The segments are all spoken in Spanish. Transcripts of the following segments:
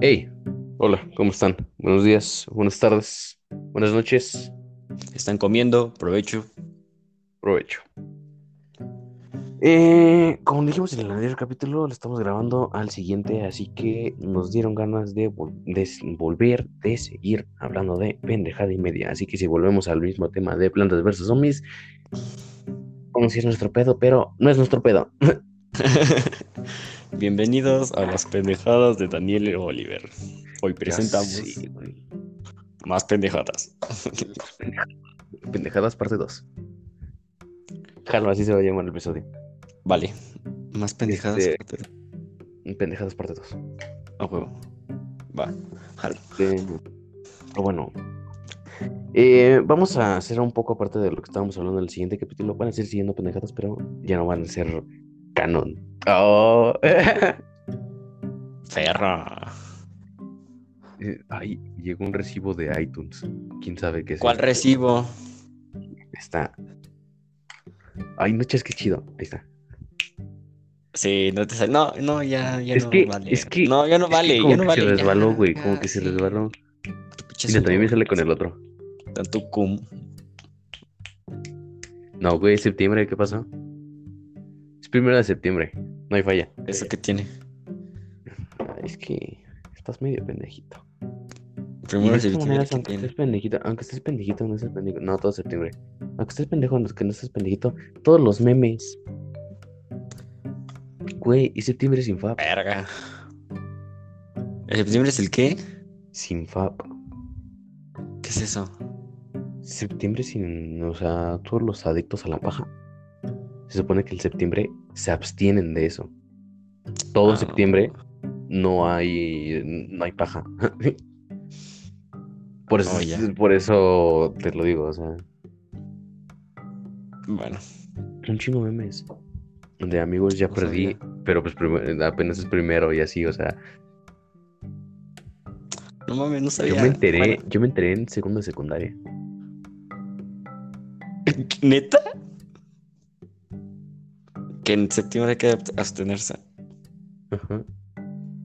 Hey, hola, ¿cómo están? Buenos días, buenas tardes, buenas noches, Están comiendo, provecho. provecho. Eh, como dijimos en el anterior capítulo, lo estamos grabando al siguiente, así que nos dieron ganas de, vol- de volver, de seguir hablando de pendejada y media. Así que si volvemos al mismo tema de plantas versus zombies, como si es nuestro pedo, pero no es nuestro pedo. Bienvenidos a las pendejadas de Daniel y Oliver. Hoy presentamos Sí, güey. más pendejadas. Pendejadas parte 2. Jalo, así se va a llamar el episodio. Vale, más pendejadas. Este- Pendejadas parte 2. A huevo. Va, jalo. Pero bueno, eh, vamos a hacer un poco aparte de lo que estábamos hablando en el siguiente capítulo. Van a seguir siguiendo pendejadas, pero ya no van a ser canon. Oh. Ferra. Eh, Ay, llegó un recibo de iTunes. ¿Quién sabe qué es? ¿Cuál recibo? Está. Ay, no chas, qué chido. Ahí está. Sí, no te sale. No, no, ya, ya Es no que- vale. es que- no, ya no Es que vale, como ya no que vale. se resbaló, güey. Como ya, que se sí. resbaló. Tu pinche Mira, también me sale con el otro. Tanto cum. No, güey, septiembre, ¿qué pasó? Primero de septiembre. No hay falla. ¿Eso que tiene? Es que estás medio pendejito. Primero de primer maneras, que aunque estés pendejito, aunque estés pendejito, no estés pendejito, no, todo septiembre. Aunque estés pendejo, no, que no estés pendejito, todos los memes. Güey, y septiembre sin fab. Verga. ¿El septiembre es el qué? Sin fab. ¿Qué es eso? Septiembre sin, o sea, todos los adictos a la paja. Se supone que el septiembre se abstienen de eso. Todo Ah. septiembre no hay, no hay paja. Por eso, Oh, por eso te lo digo, o sea. Bueno, Un chingo de memes. De amigos ya perdí, pero pues apenas es primero y así, o sea. no mames, no sabía. Yo me enteré, Bueno, yo me enteré en segundo de secundaria. ¿Neta? Que en septiembre hay que abstenerse. Ajá.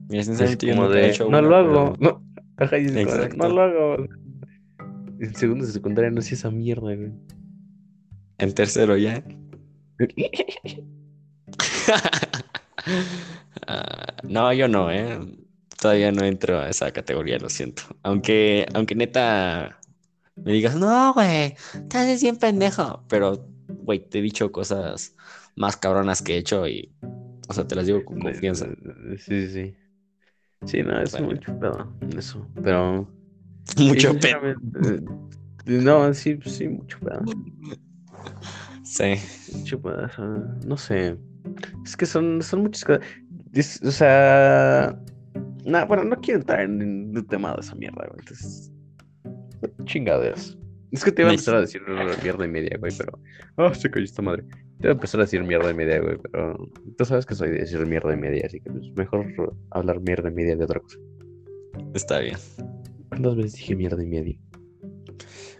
Mira, sinceramente yo he de, hecho no lo hago. pero- No. Ajá, no lo hago. En segundo de secundaria no hacía esa mierda, güey. En tercero ya. Ah, no, yo no, ¿eh? Todavía no entro a esa categoría, lo siento. Aunque, aunque neta me digas, no, güey, te haces bien pendejo. Pero, güey, te he dicho cosas más cabronas que he hecho y, o sea, te las digo con confianza. Sí, sí. Sí, no, es Bueno. mucho pedo. Eso. Pero. Mucho sí, pedo. eh, No, sí, sí, mucho pedo. Sí. Mucho pedo. No sé. Es que son, son muchas cosas. Es- o sea. No, bueno, no quiero entrar en, en el tema de esa mierda, güey. Entonces. Chingaderas. Es que te iba a empezar a decir mierda y media, güey, pero. Ah, se cayó esta madre. Te iba a empezar a decir mierda y media, güey, pero. Tú sabes que soy de decir mierda y media, así que pues, mejor hablar mierda y media de otra cosa. Está bien. ¿Cuántas veces dije mierda y media?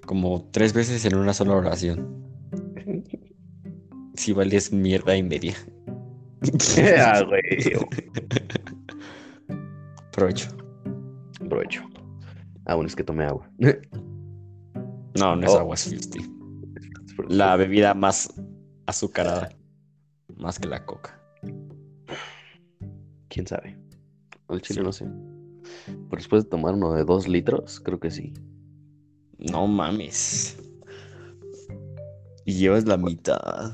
Como tres veces en una sola oración. Si vales mierda y media. ah, güey. Provecho. Aprovecho. Ah, bueno, es que tomé agua. No, no es Oh. agua, es 50. La bebida más azucarada. Más que la coca. ¿Quién sabe? Al chile Sí. no sé. Pero después de tomar uno de dos litros, creo que sí. No mames. Y llevas la mitad.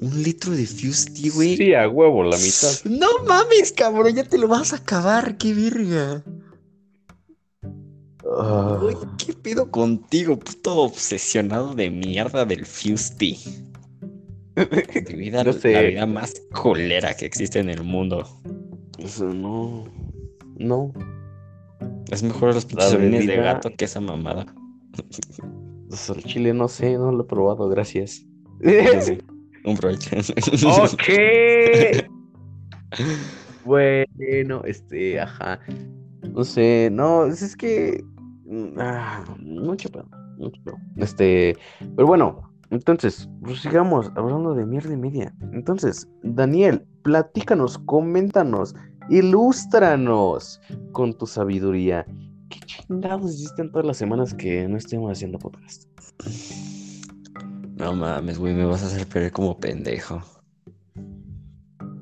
Un litro de Fusty, güey. Sí, a huevo, la mitad. No mames, cabrón, ya te lo vas a acabar, qué verga. Ah, Güey, ¿qué pedo contigo, puto obsesionado de mierda del Fusty? Tu vida, No sé. La vida más colera que existe en el mundo. eso no. No. Es mejor los pinches de gato que esa mamada. Al chile no sé, no lo he probado, gracias. Un provecho. ok. bueno, este, ajá. No sé, no, es que. Mm, Ah, mucho pedo, mucho pedo. Este, pero bueno, entonces, pues sigamos hablando de mierda y media. Entonces, Daniel, platícanos, coméntanos, ilústranos con tu sabiduría. ¿Qué chingados hiciste en todas las semanas que no estemos haciendo podcast? No mames, güey, me vas a hacer perder como pendejo.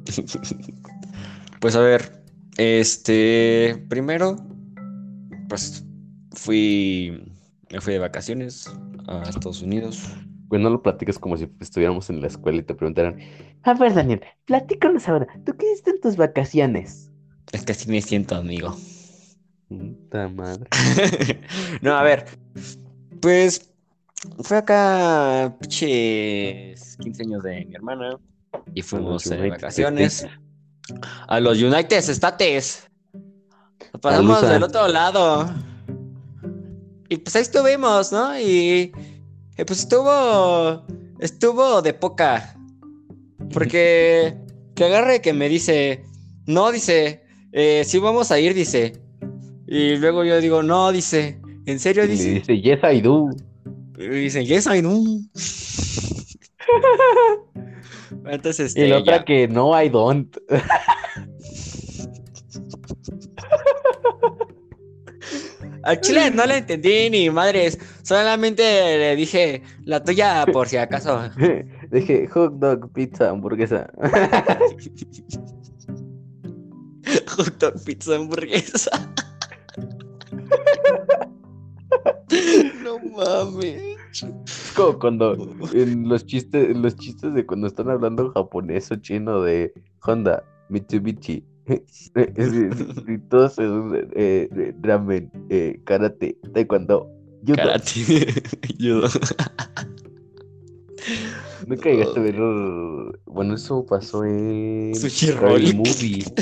pues a ver, este, primero, pues fui, me fui de vacaciones a Estados Unidos. Güey, no lo platicas como si estuviéramos en la escuela y te preguntaran, a ver, Daniel, platícanos ahora, ¿tú qué hiciste en tus vacaciones? Es que así me siento, amigo. Puta madre. no, a ver, pues fue acá, pinches 15 años de mi hermana y fuimos de United vacaciones a los United States. Nos pasamos del otro lado. Y pues ahí estuvimos, ¿no? Y, y pues estuvo, estuvo de poca. Porque que agarre que me dice, no, dice, eh, sí vamos a ir, dice. Y luego yo digo, no, dice, ¿en serio? Y le Dice. dice, yes, I do. Y dice, yes, I know. Entonces, Y este, la otra ya. que no, I don't. Al chile no le entendí ni madres. Solamente le dije la tuya por si acaso. Dije, hot dog, pizza, hamburguesa. Hot dog, pizza, hamburguesa. no mames. Es como cuando en los chistes, en los chistes de cuando están hablando japonés o chino de Honda, Mitsubishi. Todos eh, ramen, eh, karate, taekwondo, judo. Karate. Judo. Nunca llegaste a ver. Bueno, eso pasó en. Sushi roll. Movie.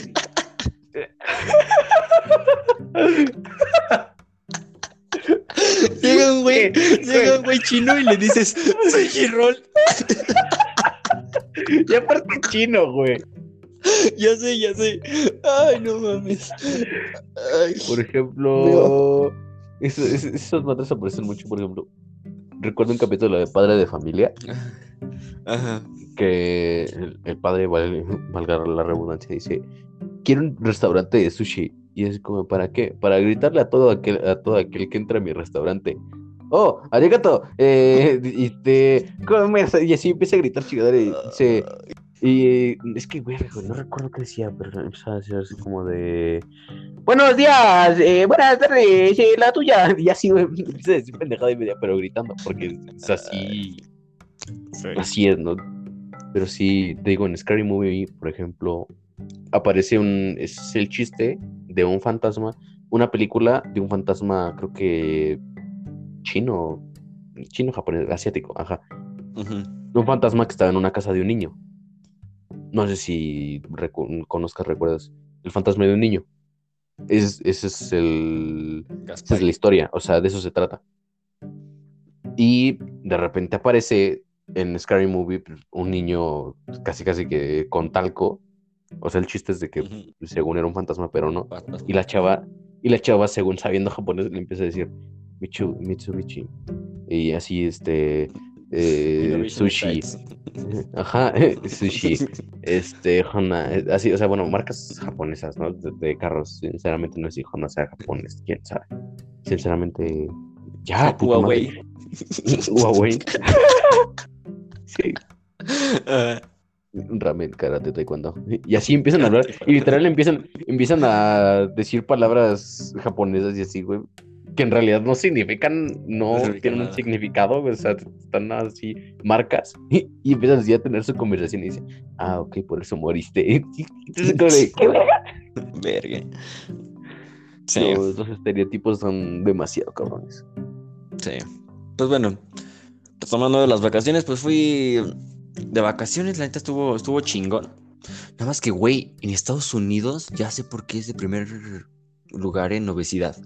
Llega un güey, llega un güey chino y le dices sushi roll. Y aparte chino, güey. Ya sé, ya sé. Ay, no mames. Ay. Por ejemplo, eso- es- esos madres aparecen mucho. Por ejemplo, recuerdo un capítulo de Padre de Familia Ajá. que el, el padre, val- valga la redundancia, dice: Quiero un restaurante de sushi. Y es como, ¿para qué? Para gritarle a todo aquel, a todo aquel que entra a mi restaurante. Oh, arigato, eh, y te comes", y así empieza a gritar chingadera y dice, y es que, güey, no recuerdo qué decía, pero empezaba a decir así como de, buenos días, eh, buenas tardes, eh, la tuya, y así, güey, pendejada y media, pero gritando, porque es así, Sí. así es, ¿no? Pero sí, te digo, en Scary Movie, por ejemplo, aparece un, es el chiste de un fantasma, una película de un fantasma, creo que chino, chino, japonés, asiático, ajá. Un fantasma que estaba en una casa de un niño. No sé si recu- conozcas, recuerdas. El fantasma de un niño. Es, ese es el. Esa es la historia. O sea, de eso se trata. Y de repente aparece en Scary Movie pues, un niño casi casi que con talco. O sea, el chiste es de que Ujú. según era un fantasma, pero no. Y la chava, y la chava, según sabiendo japonés, le empieza a decir Michu, Mitsubishi. Y así, este. Eh, sushi. Ajá, sushi. Este, Honda. eh, Así, o sea, bueno, marcas japonesas, ¿no? De, de carros. Sinceramente, no sé si Honda sea japonés, quién sabe. Sinceramente. Ya, puta madre. Huawei. Huawei. sí. Ah, Ramen, karate, taekwondo. Y así empiezan a hablar. Y literal empiezan, empiezan a decir palabras japonesas y así, güey. Que en realidad no significan, no, tienen un nada. significado, O sea, están así, marcas. Y, y empiezan así a tener su conversación y dicen, ah, ok, por eso moriste. Entonces, como de, ¿qué verga? Verga. Sí, Los, los estereotipos son demasiado cabrones. sí. Pues bueno, retomando de las vacaciones, pues fui de vacaciones, la neta estuvo, estuvo chingón. Nada más que, güey, en Estados Unidos ya sé por qué es de primer lugar en obesidad.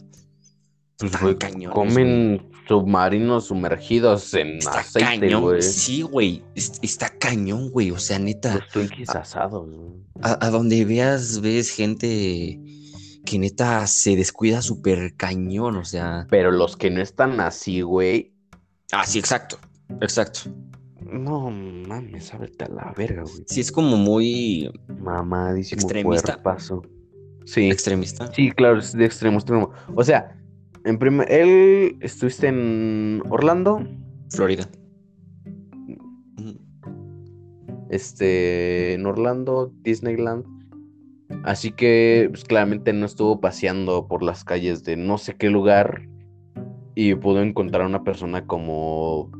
Pues, güey, comen submarinos sumergidos en Está aceite, cañón, güey. sí, güey. es- Está cañón, güey. O sea, neta, Los Twinkies asados, güey. a, a donde veas, ves gente que neta se descuida súper cañón. O sea. Pero los que no están así, güey, Ah, sí, exacto. Exacto. No mames, ábrete a la verga, güey. Sí, es como muy. Mamadísimo Extremista. cuerpazo. Sí. Extremista. Sí, claro, es de extremo a extremo. O sea, en primer, él estuviste en Orlando, Florida. Este, en Orlando, Disneyland. Así que, pues, claramente no estuvo paseando por las calles de no sé qué lugar y pudo encontrar a una persona como,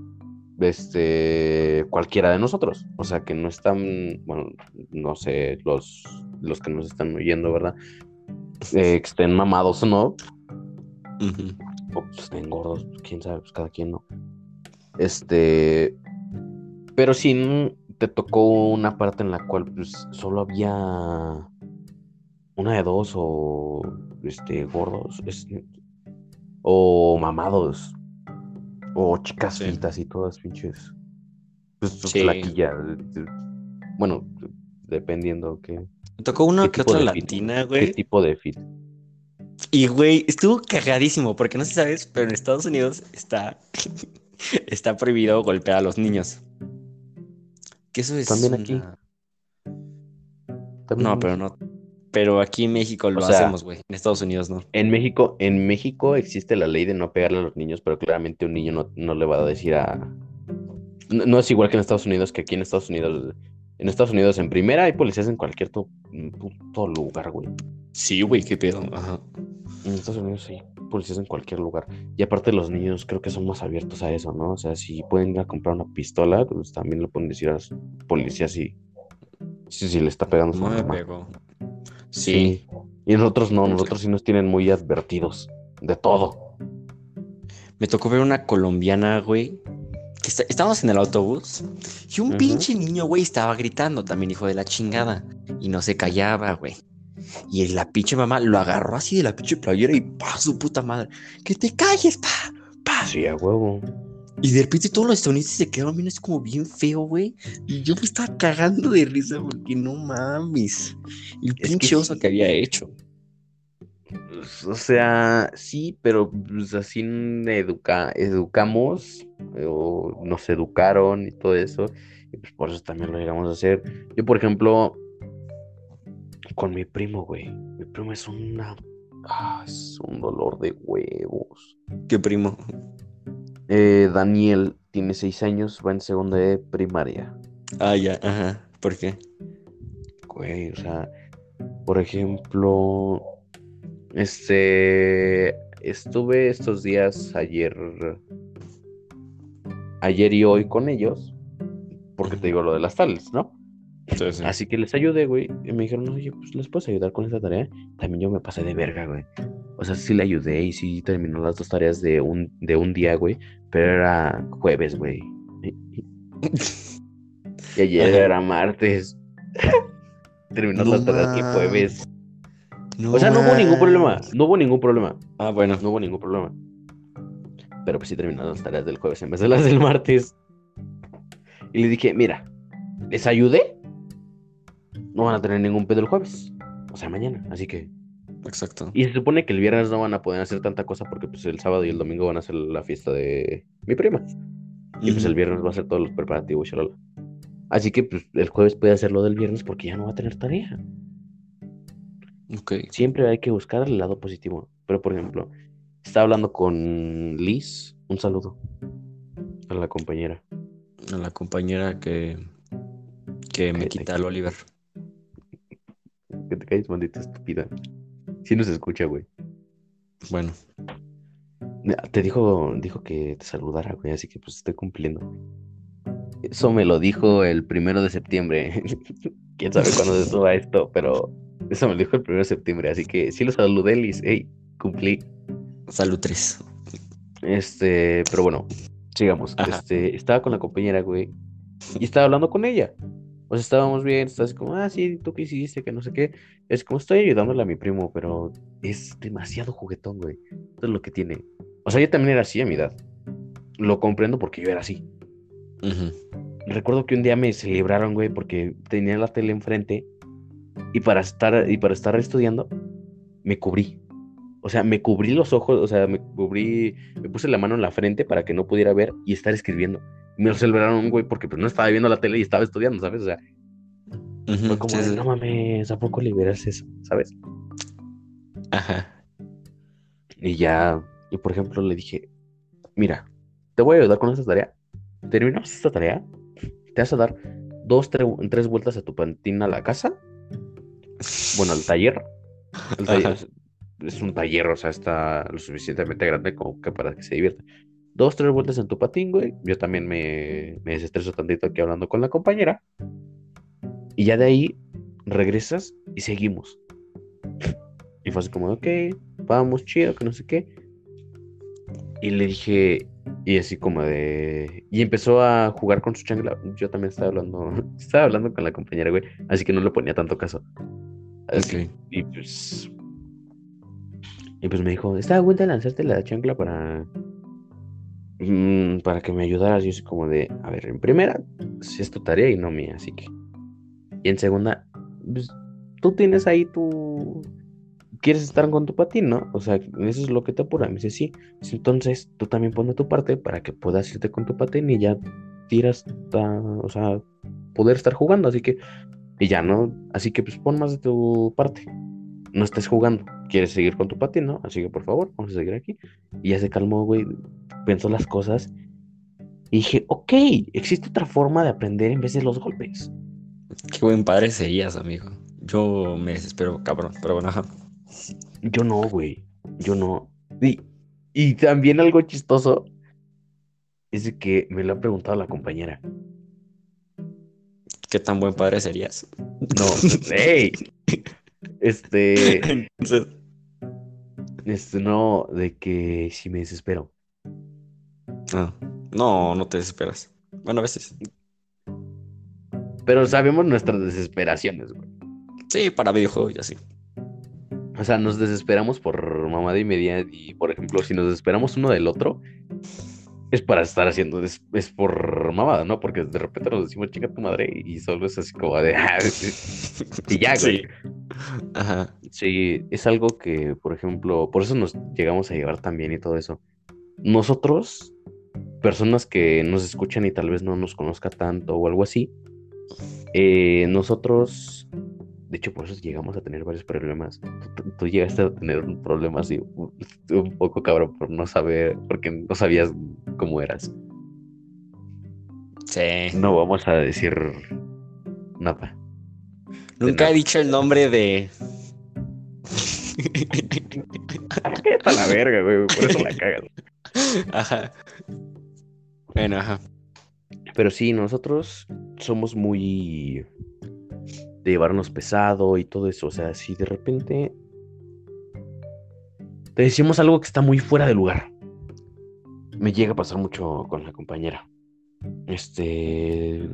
este, cualquiera de nosotros. O sea, que no están, bueno, no sé, los, los que nos están oyendo, ¿verdad? Eh, que estén mamados o no, O pues, estén gordos, pues, quién sabe, pues cada quien no. Este, pero sí mm, te tocó una parte en la cual pues solo había una de dos o este gordos o mamados o chicas Sí. fitas y todas pinches pues Sí. flaquillas. Bueno, dependiendo qué, Me tocó una ¿Qué que otra latina, qué güey. tipo de fit. Y, güey, estuvo cagadísimo, porque no sé si sabes, pero en Estados Unidos está, está prohibido golpear a los niños. Que eso es También aquí. una- También No, pero no. Pero aquí en México lo sea- hacemos, güey. En Estados Unidos no. En México, en México existe la ley de no pegarle a los niños, pero claramente un niño no, no le va a decir a. No, no es igual que en Estados Unidos, que aquí en Estados Unidos. En Estados Unidos, en primera, hay policías en cualquier to- puto lugar, güey. Sí, güey, qué pedo. Ajá. En Estados Unidos sí, policías en cualquier lugar. Y aparte los niños creo que son más abiertos a eso, ¿no? O sea, si pueden ir a comprar una pistola, pues también le pueden decir a los policías si, si, si le está pegando su No pegó. Sí. Y nosotros no, nosotros sí nos tienen muy advertidos de todo. Me tocó ver una colombiana, güey. Que está- estábamos en el autobús y un pinche niño, güey, estaba gritando también, hijo de la chingada. Y no se callaba, güey. Y la pinche mamá lo agarró así de la pinche playera y pa, su puta madre. Que te calles, pa, pa. Sí, a huevo. Y de repente todos los estadounidenses se quedaron viendo, es como bien feo, güey. Y yo me estaba cagando de risa porque no mames. El Es que pinche oso que había hecho. Pues, O sea, sí, pero pues, así educa educamos eh, o nos educaron y todo eso. Y pues por eso también lo llegamos a hacer. Yo, por ejemplo, con mi primo, güey. Mi primo es una... ah, es un dolor de huevos. Qué primo. Eh, Daniel tiene seis años, va en segunda de primaria. Ah, ya, ajá. ¿Por qué? Güey, o sea, por ejemplo, este, estuve estos días ayer, ayer y hoy con ellos, porque te digo lo de las tablets, ¿no? Sí, sí. Así que les ayudé, güey, y me dijeron, oye, pues les puedes ayudar con esta tarea. También yo me pasé de verga, güey. O sea, sí le ayudé y sí terminó las dos tareas de un, de un día, güey, pero era jueves, güey. Y ayer era martes. Terminó No las tareas el ma- jueves. No O sea, no hubo ningún problema. No hubo ningún problema. Ah, bueno. No hubo ningún problema. Pero pues sí terminaron las tareas del jueves en vez de las del martes. Y le dije, mira, les ayudé. No van a tener ningún pedo el jueves. O sea, mañana. Así que. Exacto. Y se supone que el viernes no van a poder hacer tanta cosa porque pues el sábado y el domingo van a hacer la fiesta de mi prima. Y pues el viernes va a hacer todos los preparativos, shalala. Así que pues el jueves puede hacerlo del viernes porque ya no va a tener tarea. Siempre hay que buscar el lado positivo. Pero por ejemplo, estaba hablando con Liz. Un saludo a la compañera. A la compañera que, que me quita al Oliver. Que te calles, maldita estúpida. Sí nos escucha, güey. Bueno, Te dijo, dijo que te saludara, güey, así que pues estoy cumpliendo. Eso me lo dijo el primero de septiembre. Quién sabe cuándo se suba esto, pero eso me lo dijo el primero de septiembre, así que sí lo saludé, Liz. Hey, cumplí. salud 3. Este, pero bueno, sigamos. Ajá. Este, estaba con la compañera, güey, y estaba hablando con ella. O sea, estábamos bien, estás así como, ah, sí, tú qué hiciste, que no sé qué. Es como, estoy ayudándole a mi primo, pero es demasiado juguetón, güey. Eso es lo que tiene. O sea, yo también era así a mi edad. Lo comprendo porque yo era así. Recuerdo que un día me celebraron, güey, porque tenía la tele enfrente y para estar, y para estar estudiando, me cubrí. O sea, me cubrí los ojos, o sea, me cubrí, me puse la mano en la frente para que no pudiera ver y estar escribiendo. Y me lo celebraron, güey, porque pues no estaba viendo la tele y estaba estudiando, ¿sabes? O sea, fue como, no mames, ¿a poco liberas eso? ¿Sabes? Ajá. Y ya, y por ejemplo le dije, mira, te voy a ayudar con esta tarea. Terminamos esta tarea, te vas a dar dos, tre- tres vueltas a tu patín a la casa. Bueno, taller. El taller es un taller, o sea, está lo suficientemente grande como que para que se divierta. Dos, tres vueltas en tu patín, güey. Yo también me, me desestreso tantito aquí hablando con la compañera. Y ya de ahí regresas y seguimos. Y fue así como, ok, vamos, chido, que no sé qué. Y le dije, y así como de. Y empezó a jugar con su chancla. Yo también estaba hablando, estaba hablando con la compañera, güey. Así que no le ponía tanto caso. Así, Ok. Y pues. Y pues me dijo, estaba a de lanzarte la chancla para. mm, para que me ayudaras. Yo así como de, a ver, en primera, si es tu tarea y no mía, así que. Y en segunda, pues, tú tienes ahí tu. ¿Quieres estar con tu patín, no? O sea, eso es lo que te apura. Me dice, sí. Entonces, tú también pon de tu parte para que puedas irte con tu patín y ya tiras, o sea, poder estar jugando. Así que, y ya, ¿no? Así que, pues, pon más de tu parte. No estés jugando. ¿Quieres seguir con tu patín, no? Así que, por favor, vamos a seguir aquí. Y ya se calmó, güey. Pensó las cosas. Y dije, ok, existe otra forma de aprender en vez de los golpes. Qué buen padre serías, amigo. Yo me desespero, cabrón. Pero bueno, ajá. Yo no, güey. Yo no. Y, y también algo chistoso es de que me lo ha preguntado la compañera. ¿Qué tan buen padre serías? No, hey. Este, Entonces, este, no, de que si me desespero. ah, no, no te desesperas. Bueno, a veces. Pero sabemos nuestras desesperaciones, güey. Sí, para videojuegos y así. O sea, nos desesperamos por mamada y media. Y por ejemplo, si nos desesperamos uno del otro, es para estar haciendo, es, es por mamada, ¿no? Porque de repente nos decimos chica tu madre y solo es así como de. "Ah", y ya, güey. Sí. Ajá. Sí, es algo que, por ejemplo, por eso nos llegamos a llevar tan bien y todo eso. Nosotros, personas que nos escuchan y tal vez no nos conozca tanto o algo así, eh, nosotros, de hecho, por eso llegamos a tener varios problemas. Tú, tú llegaste a tener un problema así, un, un poco cabrón, por no saber, porque no sabías cómo eras. Sí. No vamos a decir nada. Nunca he dicho el nombre de. A la verga, güey, por eso la cagas. Ajá. Bueno, ajá. Pero sí, nosotros somos muy de llevarnos pesado y todo eso. O sea, si de repente te decimos algo que está muy fuera de lugar. Me llega a pasar mucho con la compañera. Este.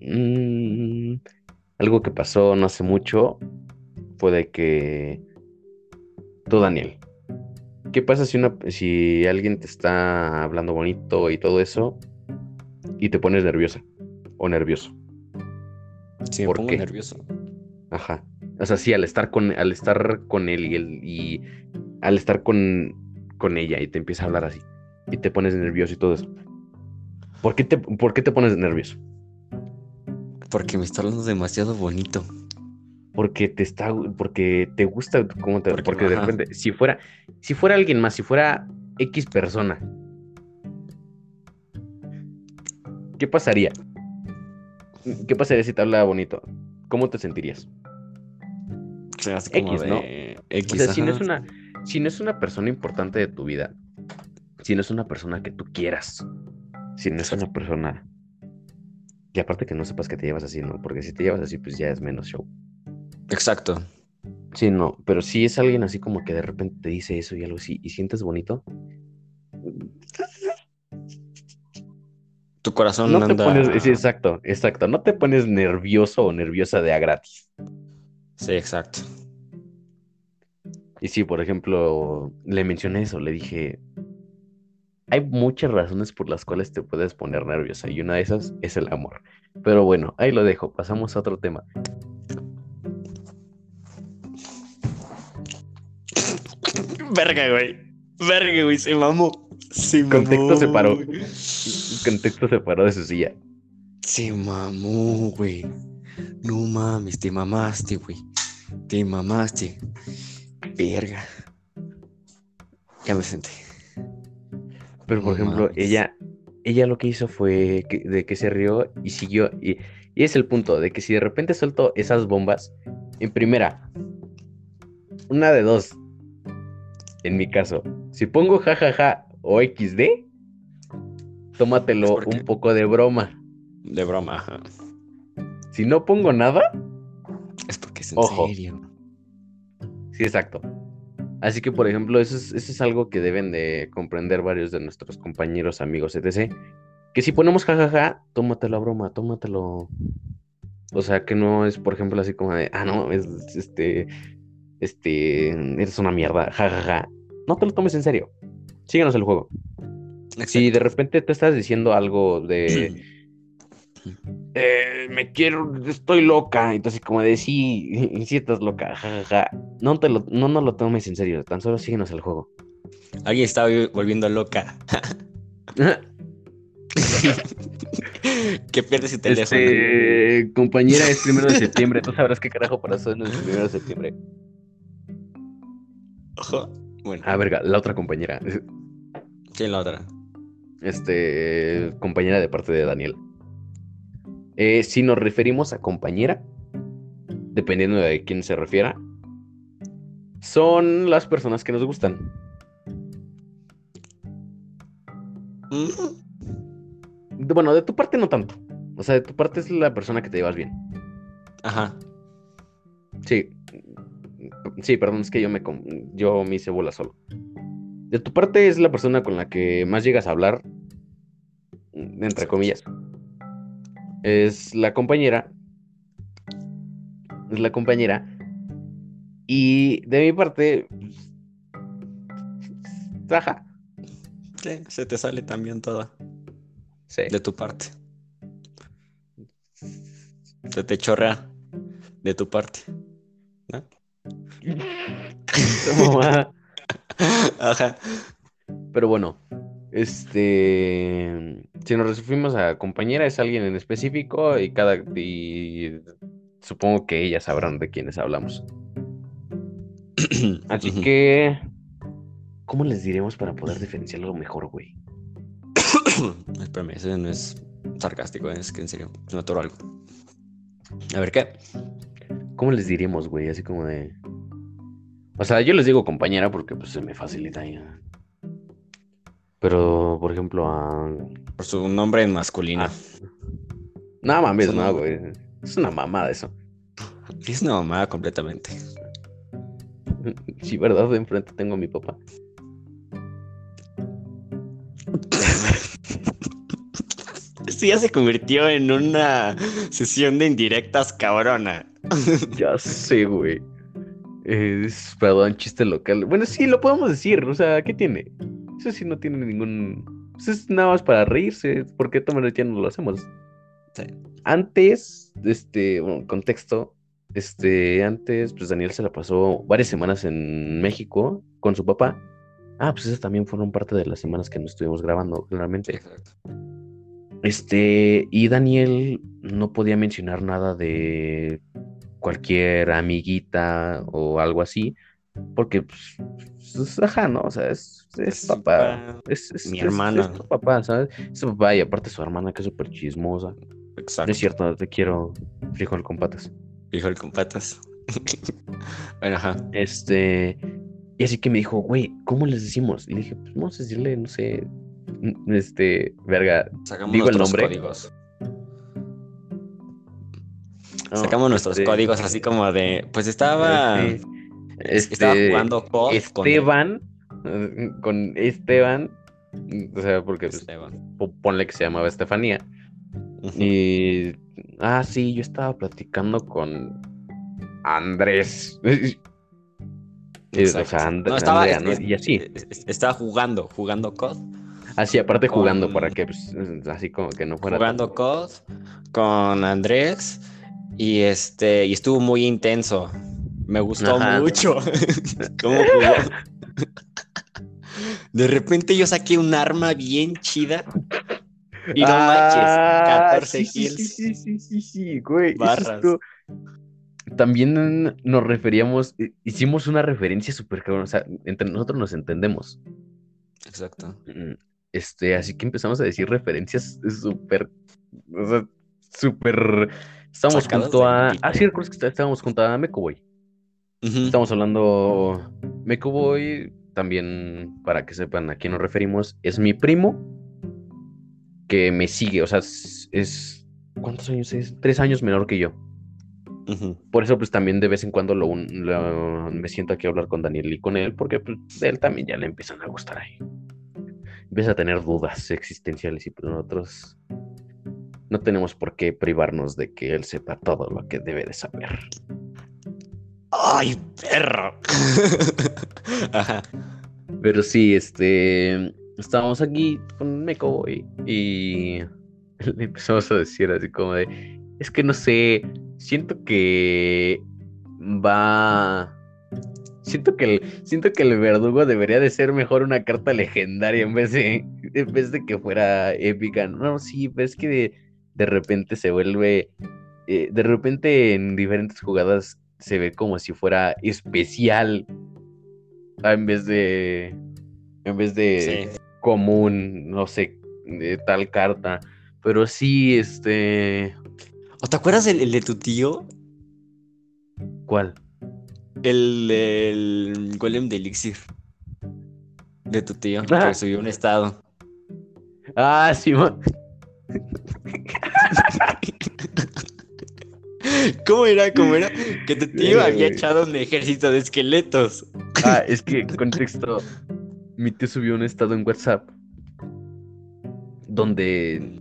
mm, algo que pasó no hace mucho fue de que. Tú, Daniel. ¿Qué pasa si, una, si alguien te está hablando bonito y todo eso y te pones nerviosa o nervioso? Sí, me ¿Por pongo qué? nervioso. Ajá. O sea, sí, al estar con, al estar con él y, él- y al estar con, con ella y te empieza a hablar así y te pones nervioso y todo eso. ¿Por qué te, por qué te pones nervioso? Porque me está hablando demasiado bonito. Porque te está, porque te gusta cómo te, Porque, porque, de repente, si fuera, si fuera alguien más, si fuera X persona, ¿qué pasaría? ¿Qué pasaría si te habla bonito? ¿Cómo te sentirías? X, ¿no? X, O sea, si no, es una, si no es una persona importante de tu vida, si no es una persona que tú quieras, si no es una persona... Y aparte que no sepas que te llevas así, ¿no? Porque si te llevas así, pues ya es menos show. Exacto. Sí, no, pero si es alguien así como que de repente te dice eso y algo así y sientes bonito, Tu corazón no te anda. pones, sí, exacto, exacto, no te pones nervioso o nerviosa de a gratis. Sí, exacto. Y sí, por ejemplo, le mencioné eso, le dije, hay muchas razones por las cuales te puedes poner nerviosa y una de esas es el amor. Pero bueno, ahí lo dejo, pasamos a otro tema. Verga, güey. Verga, güey. Se mamó. Se mamó. Contexto se paró. Contexto se paró de su silla. Se mamó, güey. No mames, te mamaste, güey. Te mamaste. Verga. Ya me senté. Pero por No ejemplo, mames. ella, ella lo que hizo fue que- de que se rió y siguió. Y, y es el punto, de que si de repente suelto esas bombas, en primera, una de dos, en mi caso, si pongo jajaja o XD, tómatelo un poco de broma. De broma, ajá. Si no pongo nada, Es porque es en Ojo. serio. sí, exacto. Así que, por ejemplo, eso es, eso es algo que deben de comprender varios de nuestros compañeros, amigos, etc. Que si ponemos jajaja, tómatelo a broma, tómatelo. O sea, que no es, por ejemplo, así como de, ah, no, es este, este, eres una mierda, jajaja. No te lo tomes en serio. Síguenos el juego. Si de repente te estás diciendo algo de, eh, me quiero, estoy loca. Entonces, como de sí, sí estás loca, jajaja. No, te lo, no nos lo tomes en serio, tan solo síguenos el juego. Alguien está vi- volviendo loca. que pierdes el teléfono. Este, compañera, es primero de septiembre. Tú sabrás qué carajo pasó en el primero de septiembre. Ojo. Bueno, Ah, verga, la otra compañera. ¿quién la otra? Este, compañera de parte de Daniel. Eh, si nos referimos a compañera, dependiendo de quién se refiera, son las personas que nos gustan. Mm, De- bueno, de tu parte no tanto. O sea, de tu parte es la persona que te llevas bien. Ajá. Sí. Sí, perdón, es que yo me, yo me hice bola solo. De tu parte es la persona con la que más llegas a hablar, entre comillas. Es la compañera. Es la compañera. Y de mi parte, pues. Sí, se te sale también toda. Sí. De tu parte. Se te chorrea. De tu parte. ¿No? Ajá. Pero bueno, este, si nos referimos a compañera es alguien en específico y cada y supongo que ellas sabrán de quiénes hablamos. Así que, ¿cómo les diremos para poder diferenciarlo mejor, güey? Espérame, ese no es sarcástico, es que en serio, se me atoró algo. A ver qué. ¿Cómo les diremos, güey? Así como de, o sea, yo les digo compañera porque pues se me facilita ya. Pero, por ejemplo, a Por su nombre en masculino. Ah. No mames, no- güey. Es una mamada eso. Es una mamada completamente. Sí, ¿verdad? De enfrente tengo a mi papá. Esto ya se convirtió en una sesión de indirectas cabrona. Ya sé, güey. Es, perdón, chiste local. Bueno, sí, lo podemos decir. O sea, ¿qué tiene? Eso sí no tiene ningún... Eso es nada más para reírse. ¿Por qué ya no lo hacemos? Sí. Antes, este, bueno, contexto. Este, antes, pues Daniel se la pasó varias semanas en México con su papá. Ah, pues esas también fueron parte de las semanas que nos estuvimos grabando, claramente. Exacto. Este, y Daniel no podía mencionar nada de cualquier amiguita o algo así, porque, pues, pues, ajá, ¿no? O sea, es, es papá. Es, es- mi hermana. Es, tu papá, ¿sabes? Es su papá y aparte su hermana que es súper chismosa. No Exacto. es cierto, te quiero frijol con patas. Frijol con patas. bueno, ajá. Este, y así que me dijo, güey, ¿cómo les decimos? Y le dije, pues vamos a decirle, no sé, este, verga. Sacamos Digo el nombre. códigos. No, Sacamos nuestros este, códigos así como de. Pues estaba. Este, es- estaba este, jugando COD. Esteban, con Esteban, o sea, porque pues, Esteban. po- ponle que se llamaba Estefanía. Y, ah, sí, yo estaba platicando con Andrés. O sea, And- No, estaba, Andrea, ¿no? es- Y así, es- es- estaba jugando, jugando COD. así aparte jugando para que, pues, así como que no fuera Jugando tan- COD con Andrés. Y este. Y estuvo muy intenso. Me gustó Ajá. mucho. ¿Cómo jugó? De repente yo saqué un arma bien chida. Y no Ah, manches, 14 sí, sí, kills. Sí, sí, sí, sí, sí, güey. Barras. también nos referíamos, hi- hicimos una referencia súper cabrón, o sea, entre nosotros nos entendemos. Exacto. Mm, Este, así que empezamos a decir referencias súper, o sea, súper, Sacadas junto a, ah, sí, recuerdas que está- estábamos junto a Mecoboy. Estamos hablando, Mecoboy, también para que sepan a quién nos referimos, es mi primo que me sigue, o sea, es, es- ¿cuántos años es? Tres años menor que yo. Por eso, pues también de vez en cuando lo- me siento aquí a hablar con Daniel y con él, porque pues, él también ya le empiezan a gustar ahí. Empieza a tener dudas existenciales y pues nosotros no tenemos por qué privarnos de que él sepa todo lo que debe de saber. ¡Ay, perro! Ajá. Pero sí, este, estábamos aquí con Meco y, y le empezamos a decir así como de, es que no sé, siento que va, siento que el, siento que el verdugo debería de ser mejor una carta legendaria en vez de, en vez de que fuera épica. No, sí, pero es que de, de repente se vuelve, eh, de repente en diferentes jugadas se ve como si fuera especial ah, en vez de, en vez de Sí. común, no sé, de tal carta. Pero sí, este, ¿O te acuerdas el, el de tu tío? ¿cuál? El, el golem de elixir. De tu tío, Ah. que subió un estado. Ah, sí, ma- ¿Cómo era? ¿Cómo era? Que tu tío había güey. echado un ejército de esqueletos. Ah, es que, contexto, mi tío subió un estado en WhatsApp donde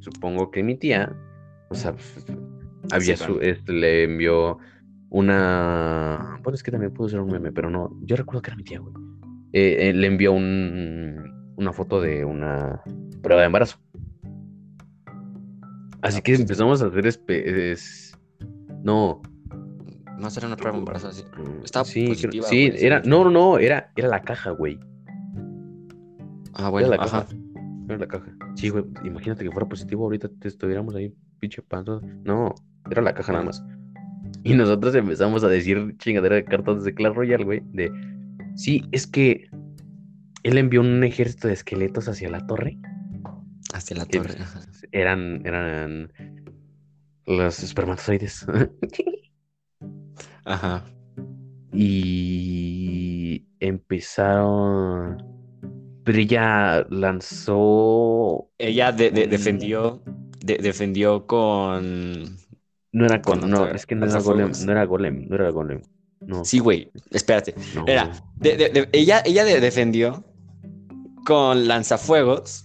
supongo que mi tía, o sea, pues, había Sí, su, este, le envió una, bueno, es que también pudo ser un meme, pero no, yo recuerdo que era mi tía, güey. Eh, eh, le envió un, una foto de una prueba de embarazo. Así Ah, que pues, empezamos a hacer es- no, No será una prueba embarazo así. Estaba sí, positiva, sí, güey, era, no, no, no, era, era la caja, güey. Ah, bueno, era la ajá. caja. Era la caja. Sí, güey, imagínate que fuera positivo ahorita te estuviéramos ahí, pinche panza. No, era la caja nada más. Y nosotros empezamos a decir chingadera de cartas de Clash Royale, güey, de sí, es que él envió un ejército de esqueletos hacia la torre. Hacia la torre. ajá. Eran, eran los espermatozoides. Ajá. y empezaron. Pero ella lanzó. Ella de- de- un- defendió. de- defendió con. No era con. con No, es que no era golem. No era golem. No era golem. No. Sí, güey. Espérate. no. Era. ella ella de- defendió con lanzafuegos.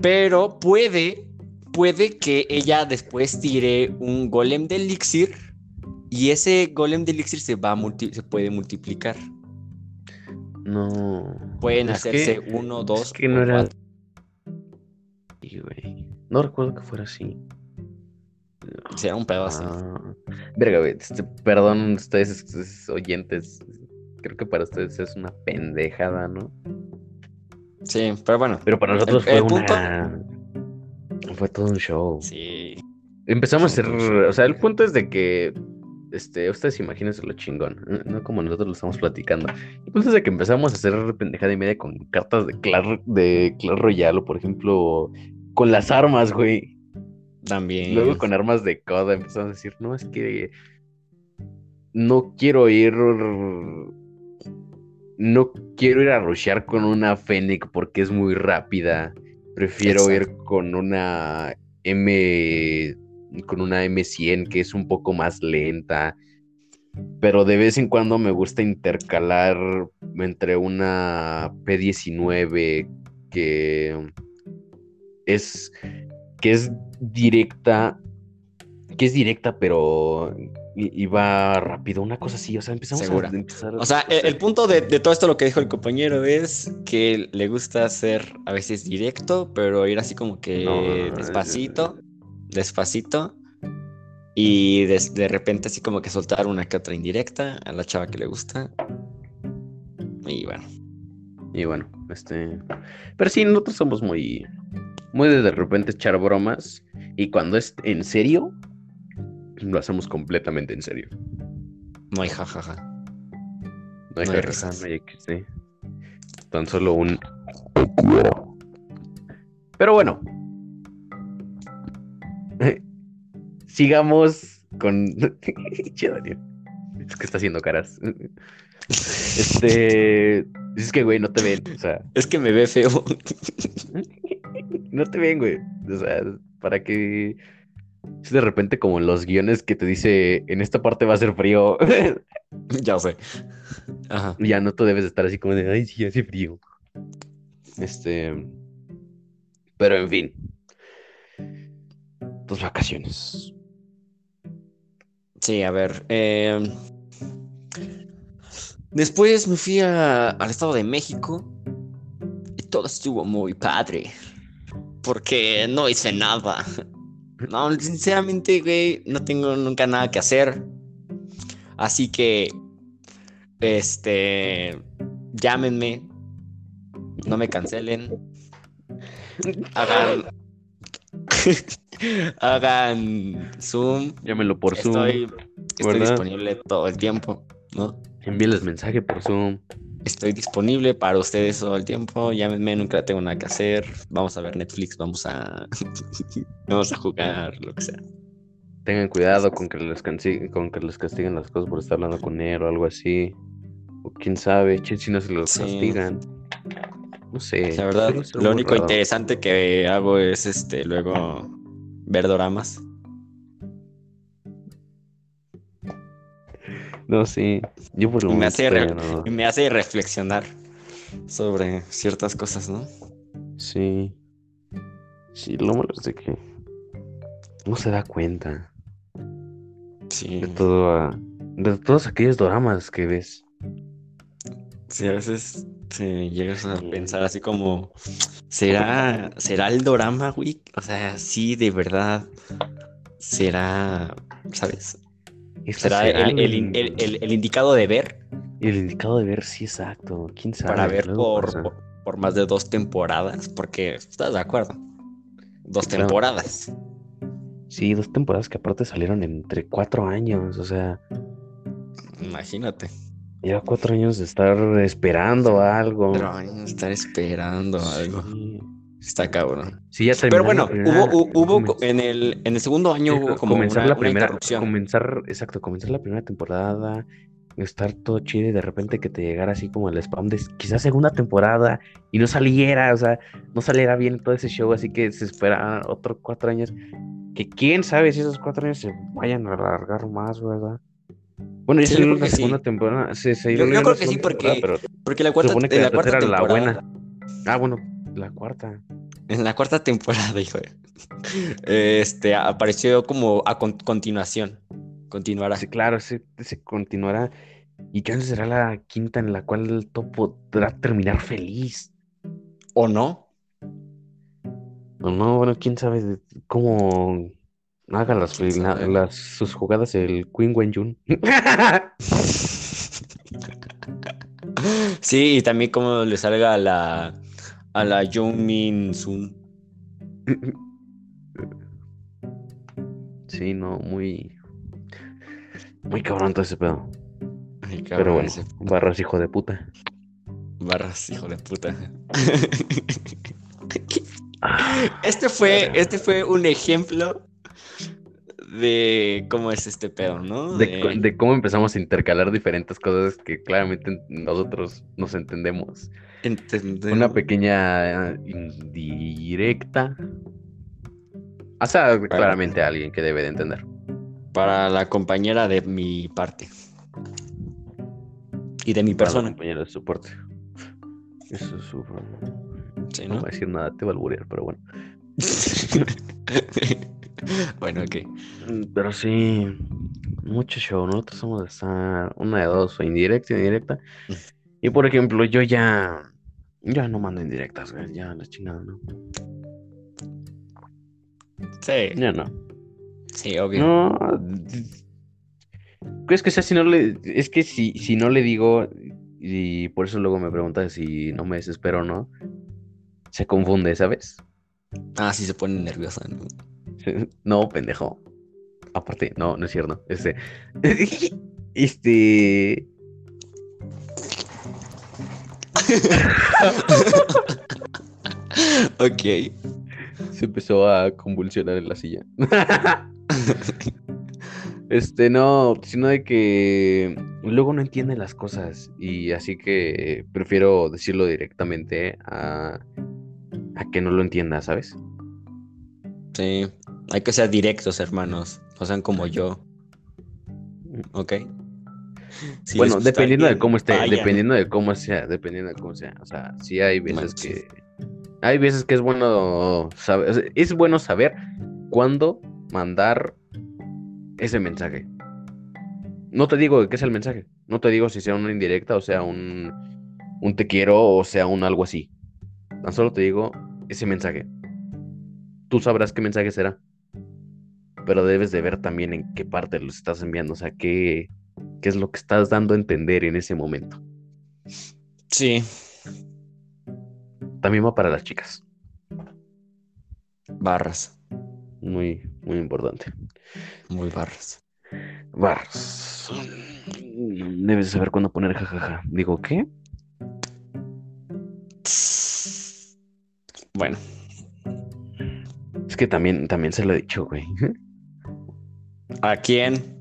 Pero puede. Puede que ella después tire un golem de elixir. Y ese golem de elixir se va a multi- se puede multiplicar. No. Pueden Es hacerse que- uno, dos. Es que no era. güey. No recuerdo que fuera así. Será un pedo así. Ah, verga, güey. este, perdón, ustedes oyentes. Creo que para ustedes es una pendejada, ¿no? Sí, pero bueno. Pero para nosotros El- fue el punto- una. Fue todo un show. Sí. Empezamos a hacer. O sea, el punto es de que. Este, ustedes imagínense lo chingón, no- no como nosotros lo estamos platicando. El punto es de que empezamos a hacer pendejada y media con cartas de Clash, de Clash Royale, o por ejemplo, con las armas, güey. También. Luego con armas de coda empezamos a decir, no, es que no quiero ir. No quiero ir a rushear con una Fennec porque es muy rápida. Prefiero ir con una M. con una M100 que es un poco más lenta. Pero de vez en cuando me gusta intercalar entre una P19 que es que es directa, que es directa, pero iba rápido, una cosa así, o sea, empezamos Segura. a empezar. O sea, el, el punto de, de todo esto, lo que dijo el compañero, es que le gusta ser a veces directo, pero ir así como que No, despacito, despacito, y de, de repente así como que soltar una que otra indirecta a la chava que le gusta. Y bueno, Y bueno, este, pero sí, nosotros somos muy, muy de de repente echar bromas y cuando es en serio, lo hacemos completamente en serio. No hay jajaja. No hay No jajaja, no hay XD. Tan solo un. Pero bueno. Sigamos con. Che, Daniel. Es que está haciendo caras. Este. Es que, güey, no te ven. O sea, Es que me ve feo. no te ven, güey. O sea, para que. Es de repente como en los guiones que te dice en esta parte va a ser frío. ya sé. Ajá. ya no tú debes estar así como de ay, sí, hace frío. Este. Pero en fin. Tus vacaciones. Sí, a ver. eh, Después me fui a- al Estado de México y todo estuvo muy padre. Porque no hice nada. No, sinceramente, güey, no tengo nunca nada que hacer. Así que, este, llámenme. No me cancelen. Hagan, hagan Zoom. Llámelo por Zoom. Estoy, disponible todo el tiempo, ¿no? Envíales mensaje por Zoom. Estoy disponible para ustedes todo el tiempo. Llámenme, nunca tengo nada que hacer. Vamos a ver Netflix, vamos a vamos a jugar, lo que sea. Tengan cuidado con que les, con que les castiguen las cosas por estar hablando con él o algo así. O quién sabe, si no se los Sí. castigan. No sé. La verdad, lo único raro. interesante que hago es este luego ver doramas. No, sí. Yo por lo Y me hace re- no. Me hace reflexionar sobre ciertas cosas, ¿no? Sí. Sí, lo malo es de que no se da cuenta Sí. de todo, ah, de todos aquellos dramas que ves. Sí, a veces te llegas a pensar así como, ¿será, será el dorama, güey? O sea, sí, de verdad, será, ¿sabes? ¿Será será el, el el- el- indicado de ver el indicado de ver, sí, exacto. ¿Quién sabe? para ver por, por, por más de dos temporadas? Porque, ¿estás de acuerdo? Dos claro. temporadas. Sí, dos temporadas que aparte salieron entre cuatro años. O sea, Imagínate. ya cuatro años de estar esperando algo. Pero ay, estar esperando algo. Sí, Está cabrón. Sí, ya Pero bueno, primera- hubo, hu- hubo, en el, en el segundo año Sí, hubo como comenzar una, la primera, interrupción. comenzar, exacto, comenzar la primera temporada, estar todo chido y de repente que te llegara así como el spam de quizás segunda temporada y no saliera, o sea, no saliera bien todo ese show, así que se espera otros cuatro años, que quién sabe si esos cuatro años se vayan a alargar más, ¿verdad? Bueno, ya Sí, yo creo la que sí. segunda temporada, se, se Yo- creo que sí, porque- pero Porque la cuarta, supone que la la cuarta tercera era la buena. Ah, bueno, la cuarta. en la cuarta temporada, hijo, este, apareció como a con- continuación. Continuará. Sí, claro, se, se continuará. Y ya será la quinta en la cual el top podrá terminar feliz. ¿O no? O no, bueno, quién sabe cómo haga las, sus jugadas el Queen Wen Jun. Sí, y también como le salga la a la Jung Min Sun. Sí, no, muy. Muy cabrón todo ese pedo. Ay, Pero cabrón, bueno, ese barras, hijo de puta. barras, hijo de puta. Ah, Este fue, este fue un ejemplo de cómo es este pedo, ¿no? de, cómo empezamos a intercalar diferentes cosas que claramente nosotros nos entendemos. Una pequeña eh, indirecta. O sea, claramente alguien que debe de entender. para la compañera de mi parte. Y de mi Para la persona. compañera de soporte. Eso es su. Sí, No ¿no? voy a decir nada, te va a alburear, pero bueno. bueno, ok. Mm, Pero sí, mucho show. Nosotros somos de estar una de dos, o indirecta, indirecta. Y por ejemplo, yo ya. Ya no mando indirectas, güey. Ya la chingada, ¿no? Sí, Ya no. sí, obvio. No. Es que, o sea, si no le. Es que si, si no le digo. Y por eso luego me preguntas si no me desespero o no. Se confunde, ¿sabes? Ah, sí se pone nerviosa. ¿no? No, pendejo. aparte, no, no es cierto. Este. Este. ok. Se empezó a convulsionar en la silla. Este, no, sino de que luego no entiende las cosas y así que prefiero decirlo directamente a, a que no lo entienda, ¿sabes? Sí, hay que ser directos, hermanos. No sean como yo. ¿Ok? Si bueno, dependiendo de cómo esté, vayan. dependiendo de cómo sea, dependiendo de cómo sea. O sea, sí hay veces Manches. que. Hay veces que es bueno saber. o sea, es bueno saber cuándo mandar ese mensaje. No te digo qué es el mensaje. No te digo si sea una indirecta o sea un, un te quiero o sea un algo así. Tan solo te digo ese mensaje. Tú sabrás qué mensaje será. Pero debes de ver también en qué parte lo estás enviando. O sea, qué, qué es lo que estás dando a entender en ese momento. Sí, También va para las chicas. barras. Muy, muy importante. Muy barras. Barras. Debes de saber cuándo poner jajaja. Digo, ¿qué? Bueno, Es que también, también se lo he dicho, güey. ¿A quién?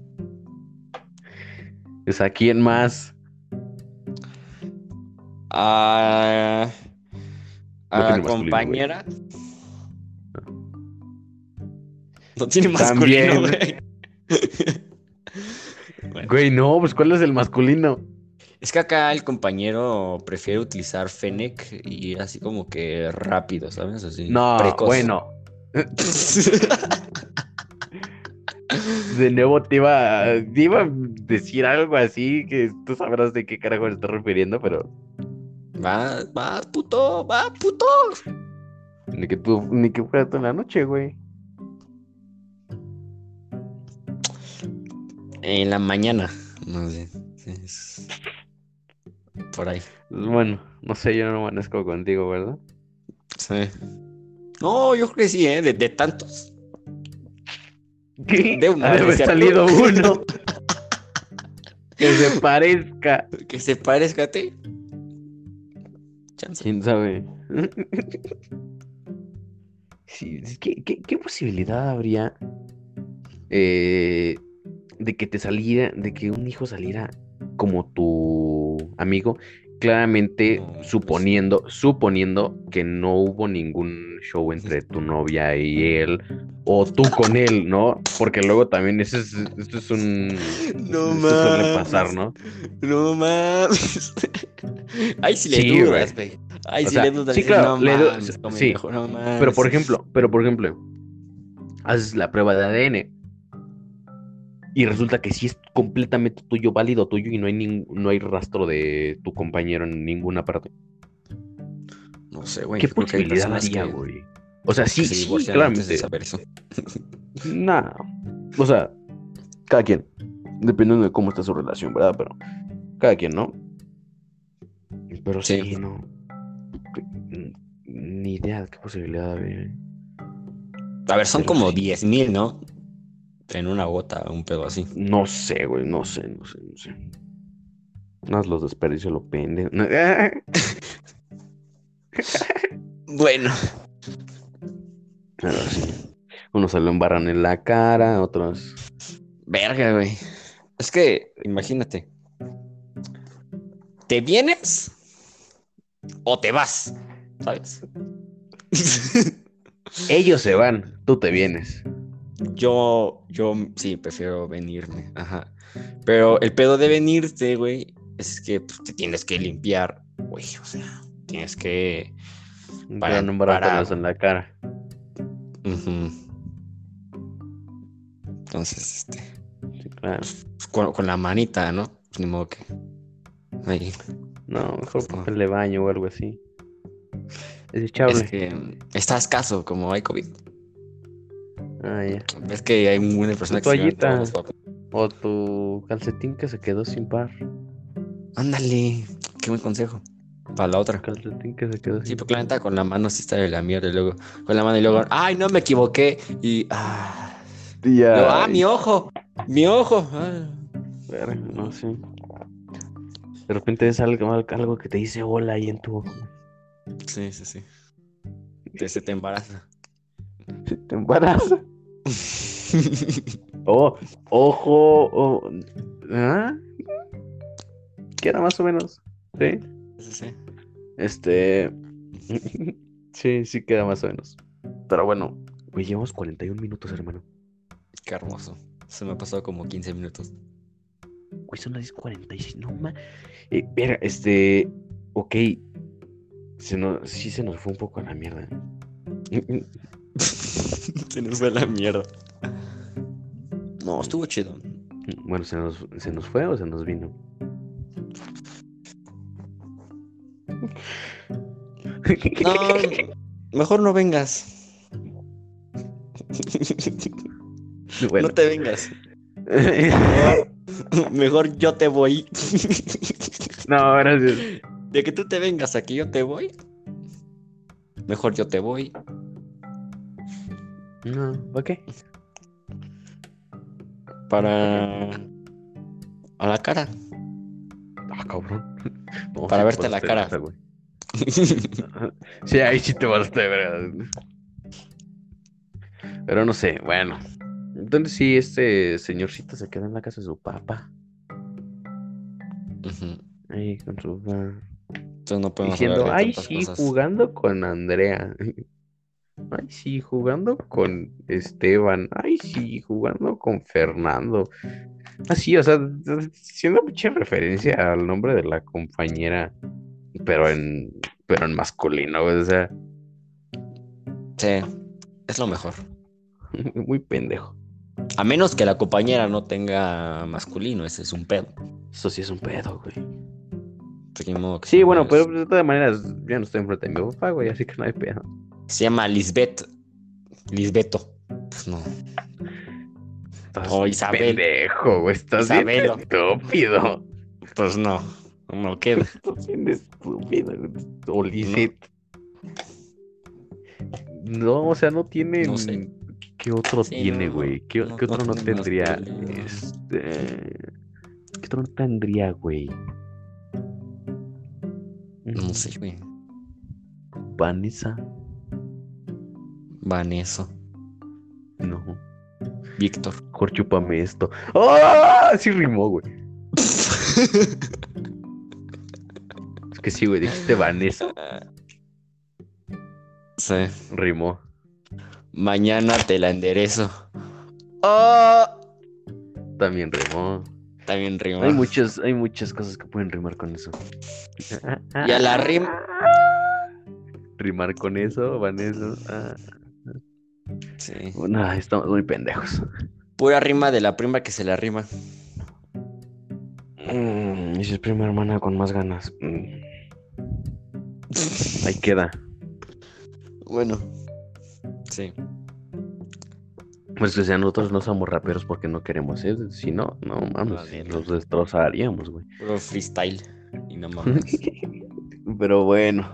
Es a quién más. A, a No la tiene masculino, compañera. No tiene masculino, También. güey. Bueno, Güey, no, pues ¿cuál es el masculino? es que acá el compañero prefiere utilizar Fennec y así como que rápido, ¿sabes? Así, No, precoz. bueno. De nuevo te iba, te iba a decir algo así que tú sabrás de qué carajo me estoy refiriendo, pero Va, va, puto, va, puto. ni que tú, ni que fuera toda la noche, güey. En la mañana. No sé. es- Por ahí. Bueno, no sé, yo no amanezco contigo, ¿verdad? Sí. No, yo creo que sí, ¿eh? De, de tantos. ¿Qué? De un Ha de haber amanecer. salido uno que se parezca. Que se parezca a ti. Chance. ¿Quién sabe? Sí, que- ¿qué, qué posibilidad habría eh, de que te saliera, de que un hijo saliera como tu amigo? Claramente No, pues- suponiendo, suponiendo que no hubo ningún show entre tu novia y él, o tú con él, ¿no? Porque luego también eso es, esto es un... No esto suele pasar, ¿no? No mames. Ay, si le Sí, dudas, güey. Ay, O si sea, le dudas. sí, claro, no le sí. no. Pero por ejemplo, pero por ejemplo, haces la prueba de ADN y resulta que sí es completamente tuyo, válido tuyo y no hay no hay rastro de tu compañero en ninguna parte. No sé, güey. ¿Qué posibilidad haría, que- güey? O sea, sí, sí, antes de claramente. saber eso. Nah. O sea, cada quien. Dependiendo de cómo está su relación, ¿verdad? Pero cada quien, ¿no? Pero sí, Sí. no. Ni idea de qué posibilidad habría. A ver, son Pero como sí. 10 mil, ¿no? En una gota, un pedo así. No sé, güey, no sé, no sé, no sé. Más los desperdicios lo pende. Bueno. Pero sí. Unos se lo embarran en la cara, otros. Verga, güey. Es que, imagínate. ¿Te vienes o te vas? ¿Sabes? Ellos se van, tú te vienes. Yo, yo sí, prefiero venirme. Ajá. Pero el pedo de venirte, güey, es que pues, te tienes que limpiar, güey. O sea, tienes que. Para- no para- en la cara. Entonces, este. Sí, claro. pues, con, con la manita, ¿no? Pues, ni modo que. Ahí. No, mejor No. papel de baño o algo así. Desechable. Es que mm, está escaso, como hay COVID. Ah, ya. Es que hay muchas personas Tu que toallita. O tu calcetín que se quedó sin par. Ándale, qué buen consejo. Para la otra. Calcetín que se quedó Sí, sin porque la neta con la mano sí está de la mierda. Y luego con la mano y luego, ay, no me equivoqué. Y, ah, Ya. Ah, mi ojo, mi ojo. Ah. No sé. De repente es algo, algo que te dice hola ahí en tu ojo. Sí, sí, sí. Te, se te embaraza. Te embaraza. Oh, ojo. oh, ¿ah? Queda más o menos. Sí. Sí, sí. Este. sí, sí queda más o menos. Pero bueno, güey, llevamos 41 minutos, hermano. Qué hermoso. Se me ha pasado como 15 minutos. Güey, son las 10.46, no ma. Eh, verga, este. Ok. Se nos, sí se nos fue un poco a la mierda. se nos fue la mierda. No, estuvo chido. Bueno, ¿se nos, ¿se nos fue o se nos vino? No, mejor no vengas. Bueno. No te vengas. Mejor, mejor yo te voy. no, gracias. De que tú te vengas a que yo te voy. Mejor yo te voy. No, ok. Para. A la cara. Ah, cabrón. No, Para sí verte la cara. verga. Sí, ahí sí te pasaste de verga. Pero no sé, bueno. Entonces sí, este señorcito se queda en la casa de su papá. Ahí con su papá. Entonces no podemos Diciendo, ay, sí, cosas. jugando con Andrea. Ay, sí, jugando con Esteban. Ay, sí, jugando con Fernando. Así, o sea, siendo mucha referencia al nombre de la compañera, pero en, pero en masculino, o sea, Sí, es lo mejor. muy pendejo. A menos que la compañera no tenga masculino, ese es un pedo. Eso sí es un pedo, güey. Que Sí, bueno, pero de todas maneras, ya no estoy enfrente de mi papá, güey, así que no hay pedo. Se llama Lisbeth. Lisbeto. Pues no. O bien Isabel. Pendejo, estás bien estúpido. Pues no. No queda. Estás bien estúpido. O Lisette. No, o sea, no tiene. No sé. ¿Qué otro Sí, tiene, güey? ¿Qué, no, qué otro no, tendría? Este. ¿Qué otro no tendría, güey? No sé, güey. Vanessa. Vanessa. No. Víctor. Mejor chúpame esto. ¡Ah! Sí rimó, güey. Es que sí, güey, dijiste Vanessa. Sí. Rimó. Mañana te la enderezo. ¡Oh! También rimó. También rima. Hay muchas, hay muchas cosas que pueden rimar con eso. Y a la rim- Rimar con eso, Vanessa. Ah, Sí. no, estamos muy pendejos. Pura rima de la prima que se la rima. Mm, y si es prima hermana con más ganas. Mm, ahí queda. Bueno. Sí. Pues que sea, nosotros no somos raperos porque no queremos, ¿eh? Si no, no mames, los destrozaríamos, güey. Puro freestyle. Y no mames. Pero bueno,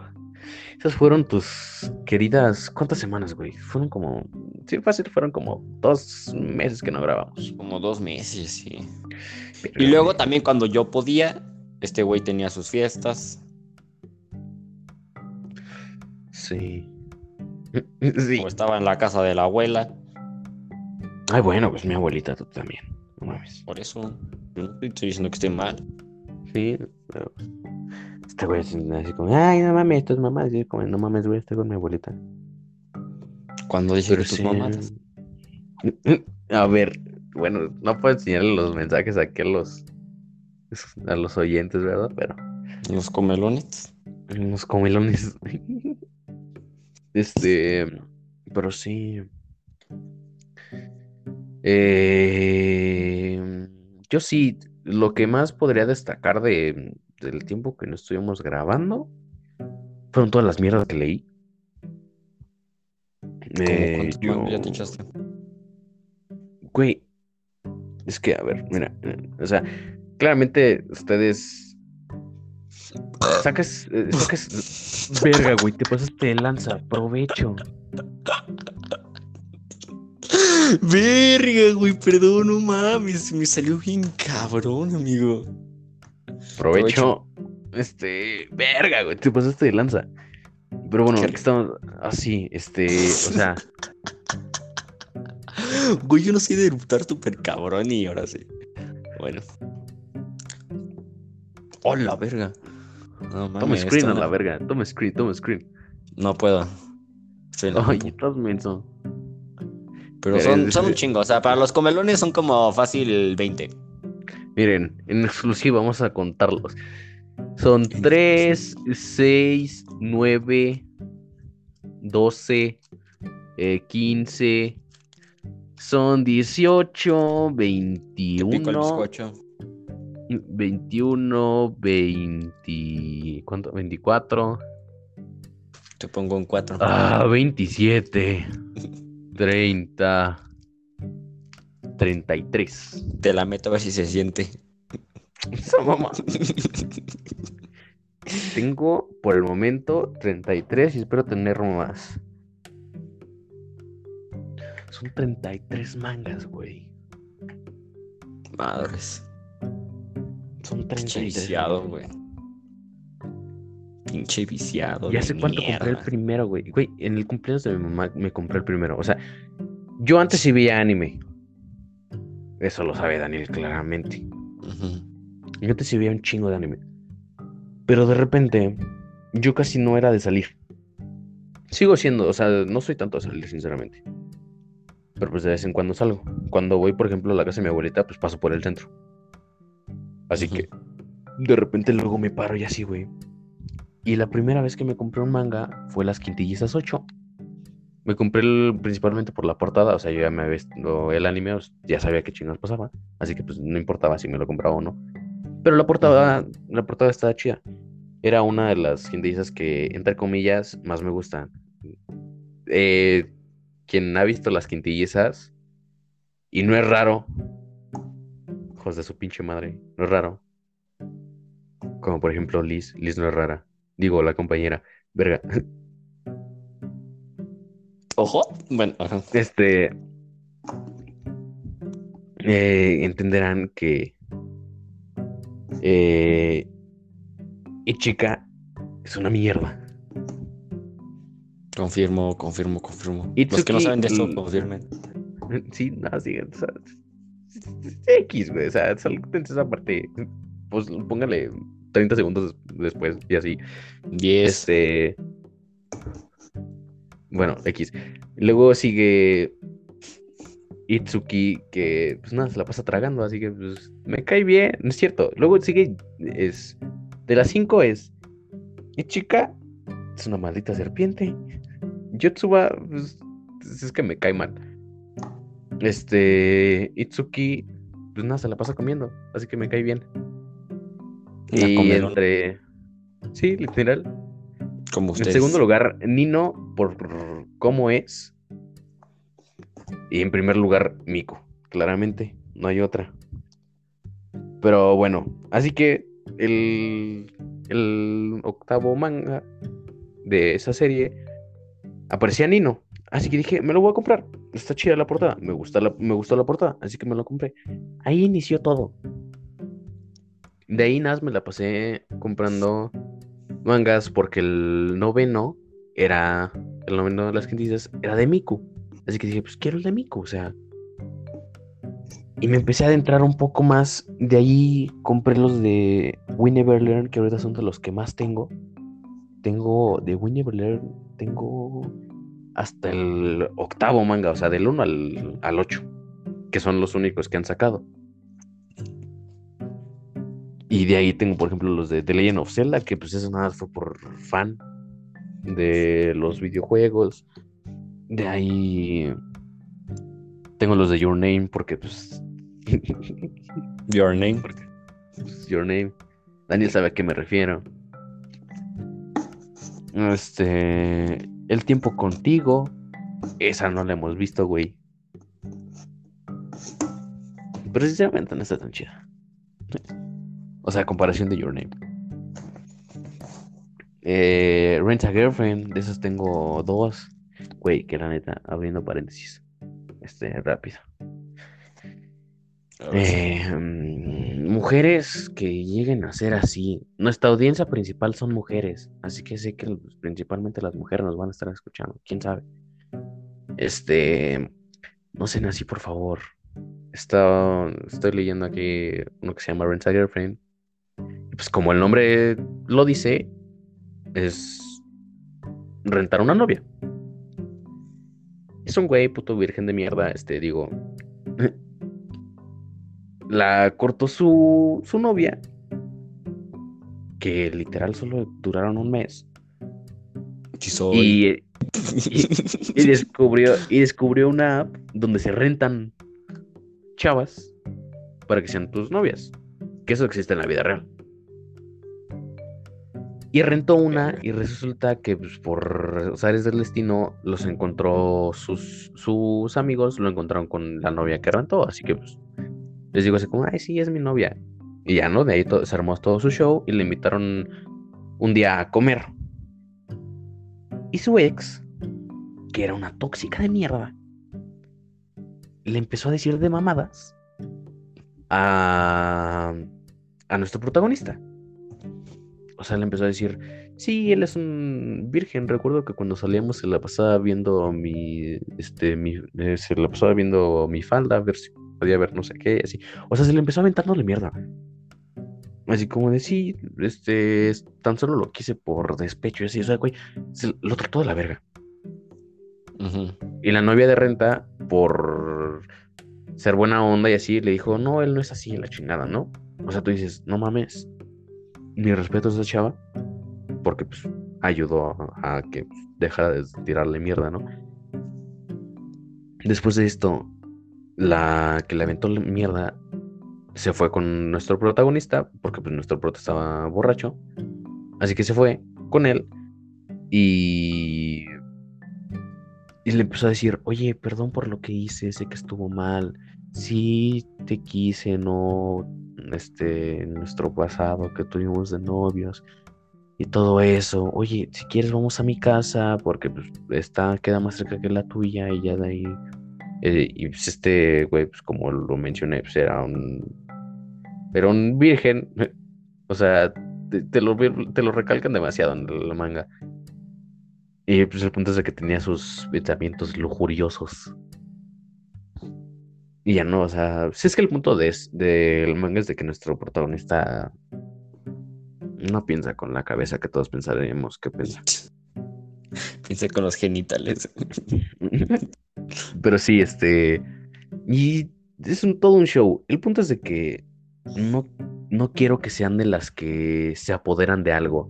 esas fueron tus queridas. ¿Cuántas semanas, güey? Fueron como. Sí, fácil, fueron como dos meses que no grabamos. Como dos meses, sí. Pero, Y luego también cuando yo podía, este güey tenía sus fiestas. Sí. Sí. O estaba en la casa de la abuela. Ay, bueno, pues mi abuelita, tú también. No mames. Por eso. No estoy diciendo que esté mal. Sí, pero. Este güey así así como, ay, no mames, esto es mamá. Así como, no mames, güey, estoy con mi abuelita. Cuando dije tus sí. mamadas. A ver, bueno, no puedo enseñarle los mensajes aquí a los a los oyentes, ¿verdad? Pero Los comelones. unos comelones. Este, pero sí. Eh, yo sí, lo que más podría destacar de, del tiempo que no estuvimos grabando fueron todas las mierdas que leí. ¿Cómo Eh, yo- mangos ya te echaste? Güey, es que, a ver, mira, o sea, claramente ustedes sacas, eh, sacas, verga, güey, te pasaste de lanza, provecho. Verga, güey, perdón, no mames. Me salió bien cabrón, amigo. Provecho. Este, verga, güey, te pasaste de lanza. Pero bueno, que estamos así, este, o sea, Güey, yo no sé de eructar súper cabrón y ahora sí. Bueno. Hola, verga. No toma screen a no- la verga, toma screen, toma screen. No puedo. Estoy Ay, estás menso. Pero son, son un chingo. O sea, para los comelones son como fácil 20. Miren, en exclusiva vamos a contarlos. Son 3, 6, 9, 12, eh, 15. Son 18, Te pico el 21, bizcocho. 21, 20. ¿Cuánto? 24. Te pongo un 4. Ah, 27, 30, 33. Te la meto a ver si se siente. Esa mamá. Tengo por el momento 33 y espero tener más. Son 33 mangas, güey. Madres. Son Pinche 33. viciado, mangas. güey. Pinche viciado. Ya de sé cuánto compré el primero, güey. Güey, en el cumpleaños de mi mamá me compré el primero. O sea, yo antes sí veía anime. Eso lo sabe Daniel claramente. Yo sí veía un chingo de anime. Pero de repente, yo casi no era de salir. Sigo siendo, o sea, no soy tanto de salir, sinceramente. Pero pues de vez en cuando salgo. Cuando voy, por ejemplo, a la casa de mi abuelita, pues paso por el centro. Así que de repente luego me paro y así, güey. Y la primera vez que me compré un manga fue Las Quintillizas 8. Me compré el- principalmente por la portada, o sea, yo ya me había visto el anime, sea, ya sabía qué chingados pasaba, así que pues no importaba si me lo compraba o no. Pero la portada, la portada estaba chida. Era una de las quintillizas que, entre comillas, más me gustan. Eh, quien ha visto las quintillizas, y no es raro, hijos de su pinche madre, no es raro. Como por ejemplo Liz, Liz no es rara. Digo, la compañera, verga. Ojo. Bueno, ajá. Este. eh, entenderán que. Eh, Ichika es una mierda. Confirmo, confirmo, confirmo. Los que no saben de eso, confirmen. Sí, no, sí, o sea, X, güey. O sea, saltense esa parte. Pues póngale 30 segundos des- después y así. 10. Este. Bueno, X. Luego sigue Itsuki, que pues nada, se la pasa tragando, así que pues me cae bien, no es cierto. Luego sigue, es. De las 5 es. Ichika, es una maldita serpiente. Yotsuba, pues es que me cae mal. Este. Itsuki, pues nada, se la pasa comiendo, así que me cae bien. Y entre. Sí, literal. Como En segundo lugar, Nino, por cómo es. Y en primer lugar, Miko. Claramente, no hay otra. Pero bueno, así que el, el octavo manga de esa serie aparecía Nino. Así que dije, me lo voy a comprar. Está chida la portada. Me, gusta la, me gustó la portada, así que me lo compré. Ahí inició todo. De ahí nada, me la pasé comprando mangas porque el noveno era el noveno de las quintillizas era de Miku. Así que dije, pues quiero el de Miku, o sea. Y me empecé a adentrar un poco más. De ahí compré los de We Learn, que ahorita son de los que más tengo. Tengo de We Learn, tengo hasta el octavo manga, o sea, del 1 al, al 8, que son los únicos que han sacado. Y de ahí tengo, por ejemplo, los de The Legend of Zelda, que pues eso nada fue por fan de los videojuegos. De ahí tengo los de Your Name, porque pues, Your name. pues, Your Name. Daniel sabe a qué me refiero. Este. El tiempo contigo. Esa no la hemos visto, güey. Pero sinceramente no está tan chida. O sea, comparación de Your Name. Eh, Rent a Girlfriend, de esos tengo dos. Güey, que la neta, abriendo paréntesis. este, rápido. Eh, mm, mujeres que lleguen a ser así. Nuestra audiencia principal son mujeres, así que sé que principalmente las mujeres nos van a estar escuchando. ¿Quién sabe? Este, no sean así, por favor. Está- estoy leyendo aquí uno que se llama Rent a Girlfriend. Pues como el nombre lo dice, es rentar una novia. Es un güey puto virgen de mierda, este, digo. La cortó su, su novia, que literal solo duraron un mes. Y, y- y descubrió, y descubrió una app donde se rentan chavas para que sean tus novias. Que eso existe en la vida real. Y rentó una y resulta que pues, por azares del destino los encontró sus, sus amigos, lo encontraron con la novia que rentó. Así que pues les digo así como, ay, sí, es mi novia. Y ya, ¿no? De ahí to- se armó todo su show y le invitaron un día a comer. Y su ex, que era una tóxica de mierda, le empezó a decir de mamadas a, a nuestro protagonista. O sea, le empezó a decir, sí, él es un virgen. Recuerdo que cuando salíamos se la pasaba viendo mi, este, mi, eh, se la pasaba viendo mi falda, a ver si podía ver no sé qué, así. O sea, se le empezó aventándole mierda. Así como de, sí, este, es- tan solo lo quise por despecho y así. O sea, güey, se lo trató de la verga. Y la novia de renta, por ser buena onda y así, le dijo, no, él no es así en la chingada, ¿no? O sea, tú dices, no mames, mi respeto a esa chava, porque pues ayudó a, que dejara de tirarle mierda, ¿no? Después de esto, la que le aventó la mierda se fue con nuestro protagonista, porque pues nuestro prota estaba borracho, así que se fue con él y y le empezó a decir, oye, perdón por lo que hice, sé que estuvo mal. Sí, te quise, no, este, nuestro pasado que tuvimos de novios y todo eso. Oye, si quieres vamos a mi casa porque pues, está, queda más cerca que la tuya y ya de ahí. eh, y pues este güey, pues como lo mencioné, pues era un, era un virgen. O sea, te, te lo, te lo recalcan demasiado en la manga. Y pues el punto es de que tenía sus pensamientos lujuriosos. Y ya no, o sea, si es que el punto de del manga es de que nuestro protagonista no piensa con la cabeza que todos pensaríamos que piensa. Piensa con los genitales. Pero sí, este. Y es un, todo un show. El punto es de que no, no quiero que sean de las que se apoderan de algo.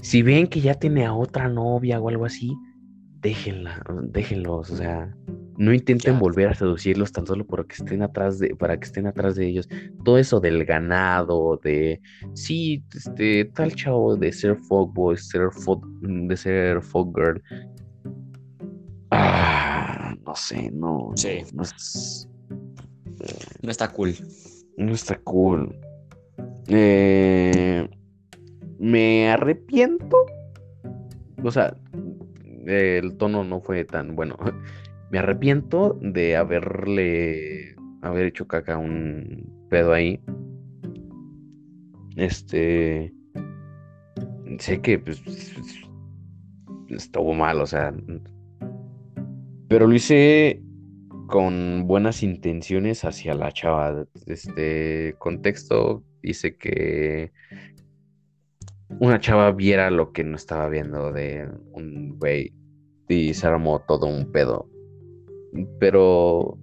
Si ven que ya tiene a otra novia o algo así, déjenla, déjenlos, o sea, no intenten Ya. volver a seducirlos tan solo para que estén atrás de, para que estén atrás de ellos. Todo eso del ganado, de sí, este, tal chavo de ser fuckboy, ser fuck, de ser fuckgirl. Ah, no sé, no, no, Sí. no es- No está cool. no está cool. Eh, me arrepiento. O sea, el tono no fue tan bueno. Me arrepiento de haberle haber hecho caca un pedo ahí. Este sé que pues estuvo mal, o sea, pero lo hice con buenas intenciones hacia la chava. Este contexto hice que una chava viera lo que no estaba viendo de un güey y se armó todo un pedo. Pero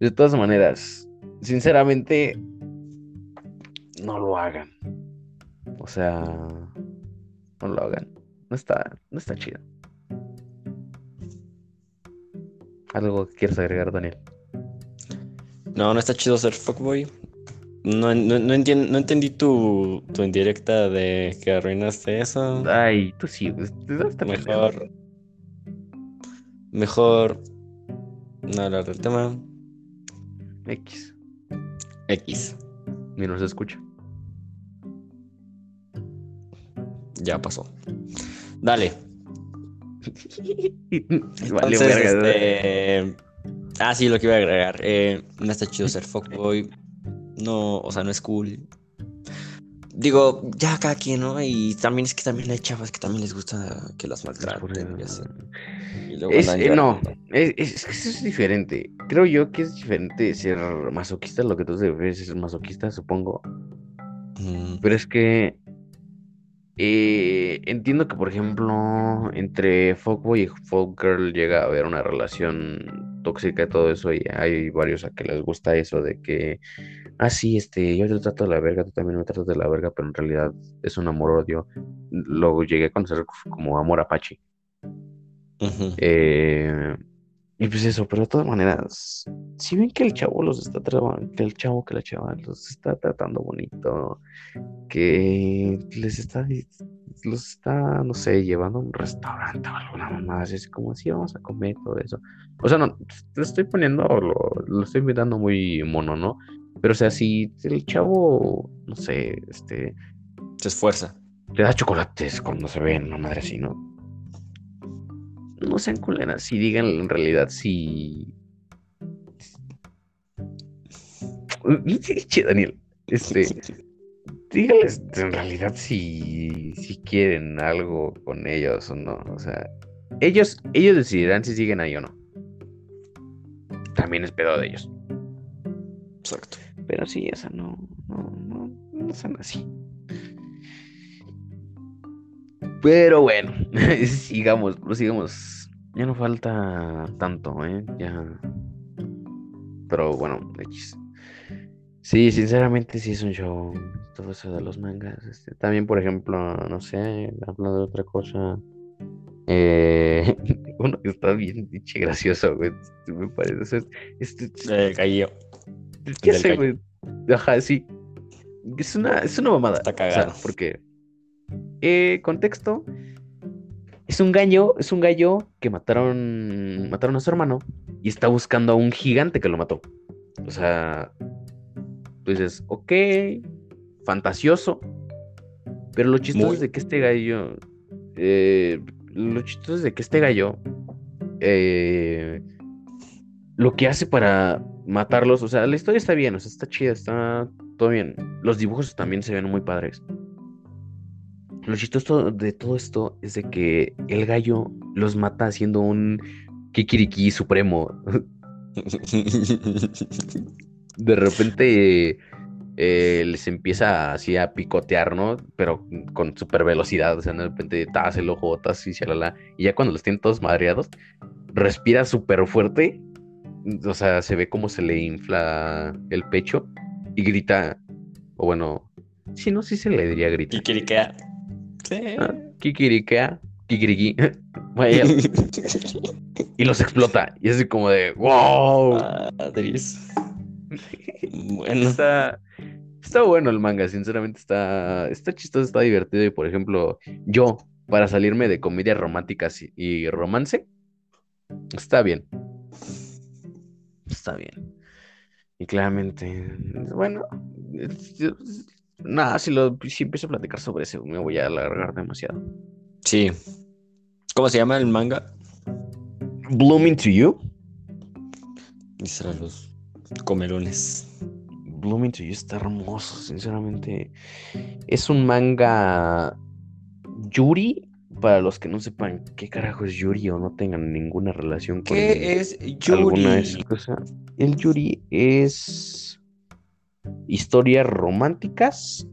de todas maneras, sinceramente, no lo hagan. O sea, no lo hagan. No está, no está chido. ¿Algo que quieras agregar, Daniel? No, no está chido ser fuckboy. No, no, no, entien- no entendí tu, tu indirecta de que arruinaste eso. Ay, tú sí, pues, pendejo. Mejor. Mejor. No hablar del tema. X. X. Ni nos escucha. Ya pasó. Dale. Vale, Entonces, verga. este, Ah, sí, lo que iba a agregar. Eh, no está chido ser fuckboy. No, o sea, no es cool. Digo, ya cada quien, ¿no? Y también es que también hay chavas que también les gusta que las maltraten y así. Y luego Es, eh, no, es, es que eso es diferente. Creo yo que es diferente ser masoquista, lo que tú te refieres es ser masoquista, supongo. Mm, Pero es que eh, entiendo que, por ejemplo, entre Fuckboy y Fuckgirl llega a haber una relación tóxica y todo eso, y hay varios a que les gusta eso de que, ah, sí, este, yo te trato de la verga, tú también me tratas de la verga, pero en realidad es un amor-odio. Luego llegué a conocer como amor apache. Eh, y pues eso, pero de todas maneras, si ven que el chavo los está tratando, que el chavo que la chava los está tratando bonito, que les está, los está, no sé, llevando a un restaurante o alguna mamá, así es como si vamos a comer todo eso. O sea, no, te estoy poniendo, lo, lo estoy mirando muy mono, ¿no? Pero o sea, si el chavo, no sé, este, Se esfuerza. te da chocolates cuando se ven una madre así, ¿no? No sean culeras y digan en realidad si. Che, Daniel, este. Dígales en realidad si, si quieren algo con ellos o no. O sea, ellos, ellos decidirán si siguen ahí o no. También es pedo de ellos. Exacto. Pero sí, o sea, no, no, no, no son así. Pero bueno, sigamos, prosigamos. Ya no falta tanto, ¿eh? Ya. Pero bueno. Sí, sinceramente sí es un show. Todo eso de los mangas. este, También, por ejemplo, no sé, hablando de otra cosa. Eh, uno que está bien pinche gracioso, güey. Me parece. sea, este, Gallo. ¿Qué gallo. güey? Ajá, sí. Es una, es una mamada. Está o sea, porque. eh, contexto. Es un gallo, es un gallo que mataron. Mataron a su hermano. Y está buscando a un gigante que lo mató. O sea. Tú dices, ok. Fantasioso. Pero lo chistoso Muy. es de que este gallo. eh, lo chistoso es de que este gallo. eh, lo que hace para matarlos, o sea, la historia está bien, o sea, está chida, está todo bien. Los dibujos también se ven muy padres. Lo chistoso de todo esto es de que el gallo los mata haciendo un kikiriki supremo. De repente eh, les empieza así a picotear, ¿no? Pero con super velocidad, o sea, de repente tas el ojo, tas y. Y ya cuando los tienen todos madreados, respira súper fuerte. O sea, se ve como se le infla el pecho y grita, o bueno, si no, sí se le diría grita. Kikirikea. Sí. Ah, Kikirikea, kikiriki. Vaya, y los explota. Y es así como de, wow. Madres. Bueno. Está, está bueno el manga, sinceramente está, está chistoso, está divertido. Y por ejemplo, yo, para salirme de comedias románticas y romance, está bien. Está bien. Y claramente, bueno, nada, si, lo, si empiezo a platicar sobre eso, me voy a alargar demasiado. Sí. ¿Cómo se llama el manga? Blooming to You. Dice a los comelones. Blooming to You está hermoso, sinceramente. Es un manga Yuri. Para los que no sepan qué carajo es Yuri o no tengan ninguna relación con ¿Qué es alguna de Yuri? esas cosas. El Yuri es historias románticas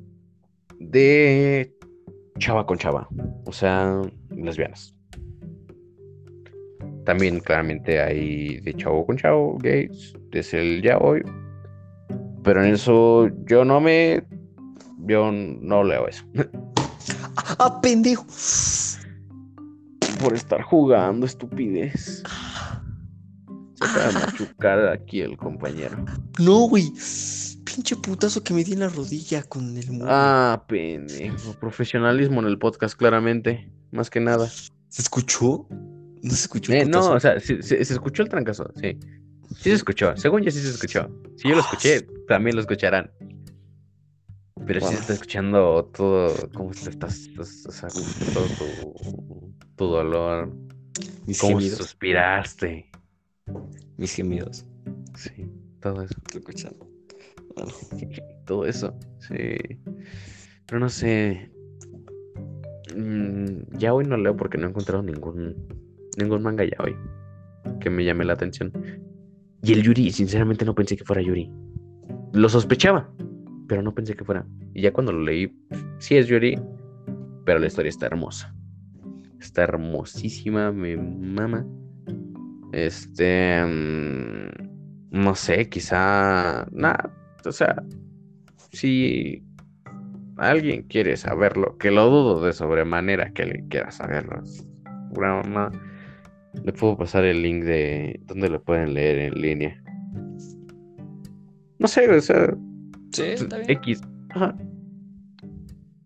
de chava con chava. O sea, lesbianas. También claramente hay de chavo con chavo, gays, es el ya hoy. Pero en eso yo no me. Yo no leo eso. ¡Ah, pendejo! Por estar jugando, estupidez. Se acaba de machucar aquí el compañero. No, güey. Pinche putazo que me di en la rodilla con el muro. Ah, pendejo. Profesionalismo en el podcast, claramente. Más que nada. ¿Se escuchó? No se escuchó. Eh, no, o sea, se, se- se escuchó el trancazo, sí. Sí se escuchó. Según yo sí se escuchó. Si yo lo escuché, también lo escucharán. Pero sí se está escuchando todo, cómo estás, estás- todo tu, tu dolor, Mis cómo gemidos. suspiraste. mis gemidos. Sí, todo eso. Escuchando. Bueno, todo eso, sí. Pero no sé. Mm, ya hoy no leo porque no he encontrado ningún ningún manga ya hoy que me llame la atención. Y el Yuri, sinceramente no pensé que fuera Yuri. Lo sospechaba, pero no pensé que fuera. Y ya cuando lo leí, sí es Yuri, pero la historia está hermosa. Está hermosísima, me mama. Este. mm, no sé, quizá. Nada. O sea, si alguien quiere saberlo, que lo dudo de sobremanera que le quiera saberlo. mamá, Le puedo pasar el link de donde lo pueden leer en línea. No sé, o sea, sí, está bien. X. Ajá.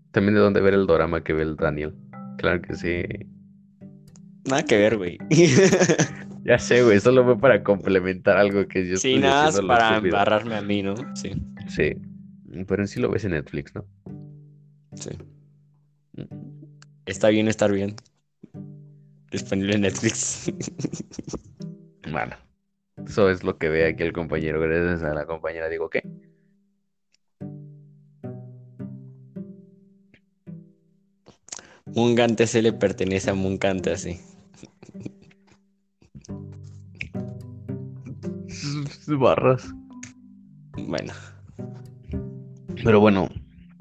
También de dónde ver el drama que ve el Daniel. Claro que sí. Nada que ver, güey. Ya sé, güey, solo fue para complementar algo que yo sí, nada más para embarrarme a mí, ¿no? Sí, Sí. Pero en sí lo ves en Netflix, ¿no? sí. Está bien estar bien. Disponible en Netflix. Bueno. Eso es lo que ve aquí el compañero. Gracias a la compañera digo, ¿qué? Mungante se le pertenece a Mungante así. Barras. Bueno, Pero bueno,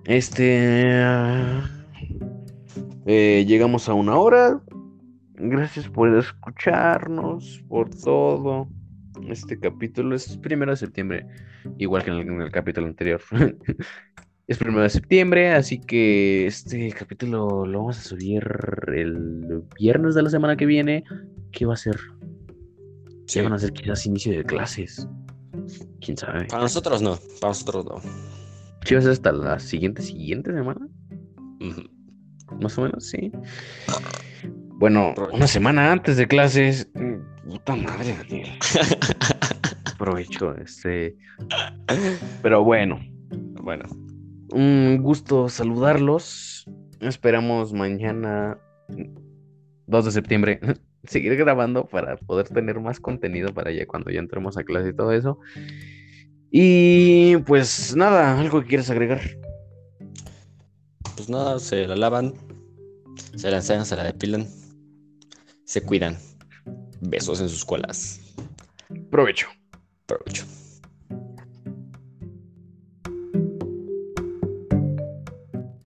este... eh, llegamos a una hora. Gracias por escucharnos, por todo. Este capítulo es primero de septiembre, igual que en el, en el capítulo anterior. es primero de septiembre, así que este capítulo lo vamos a subir el viernes de la semana que viene. ¿Qué va a ser? sí. ¿Qué van a ser quizás inicio de clases? ¿Quién sabe? Para nosotros no, para nosotros no. ¿Qué va a ser hasta la siguiente, siguiente semana? Más o menos, sí. Bueno, una semana antes de clases. mm, Puta madre, Daniel. Aprovecho, este. Pero bueno, Bueno, un gusto saludarlos. Esperamos mañana, 2 de septiembre, seguir grabando para poder tener más contenido para ya cuando ya entremos a clase y todo eso. Y pues nada, algo que quieras agregar. pues nada, se la lavan, se la enseñan, se la depilan, se cuidan. Besos en sus colas. Provecho. Provecho.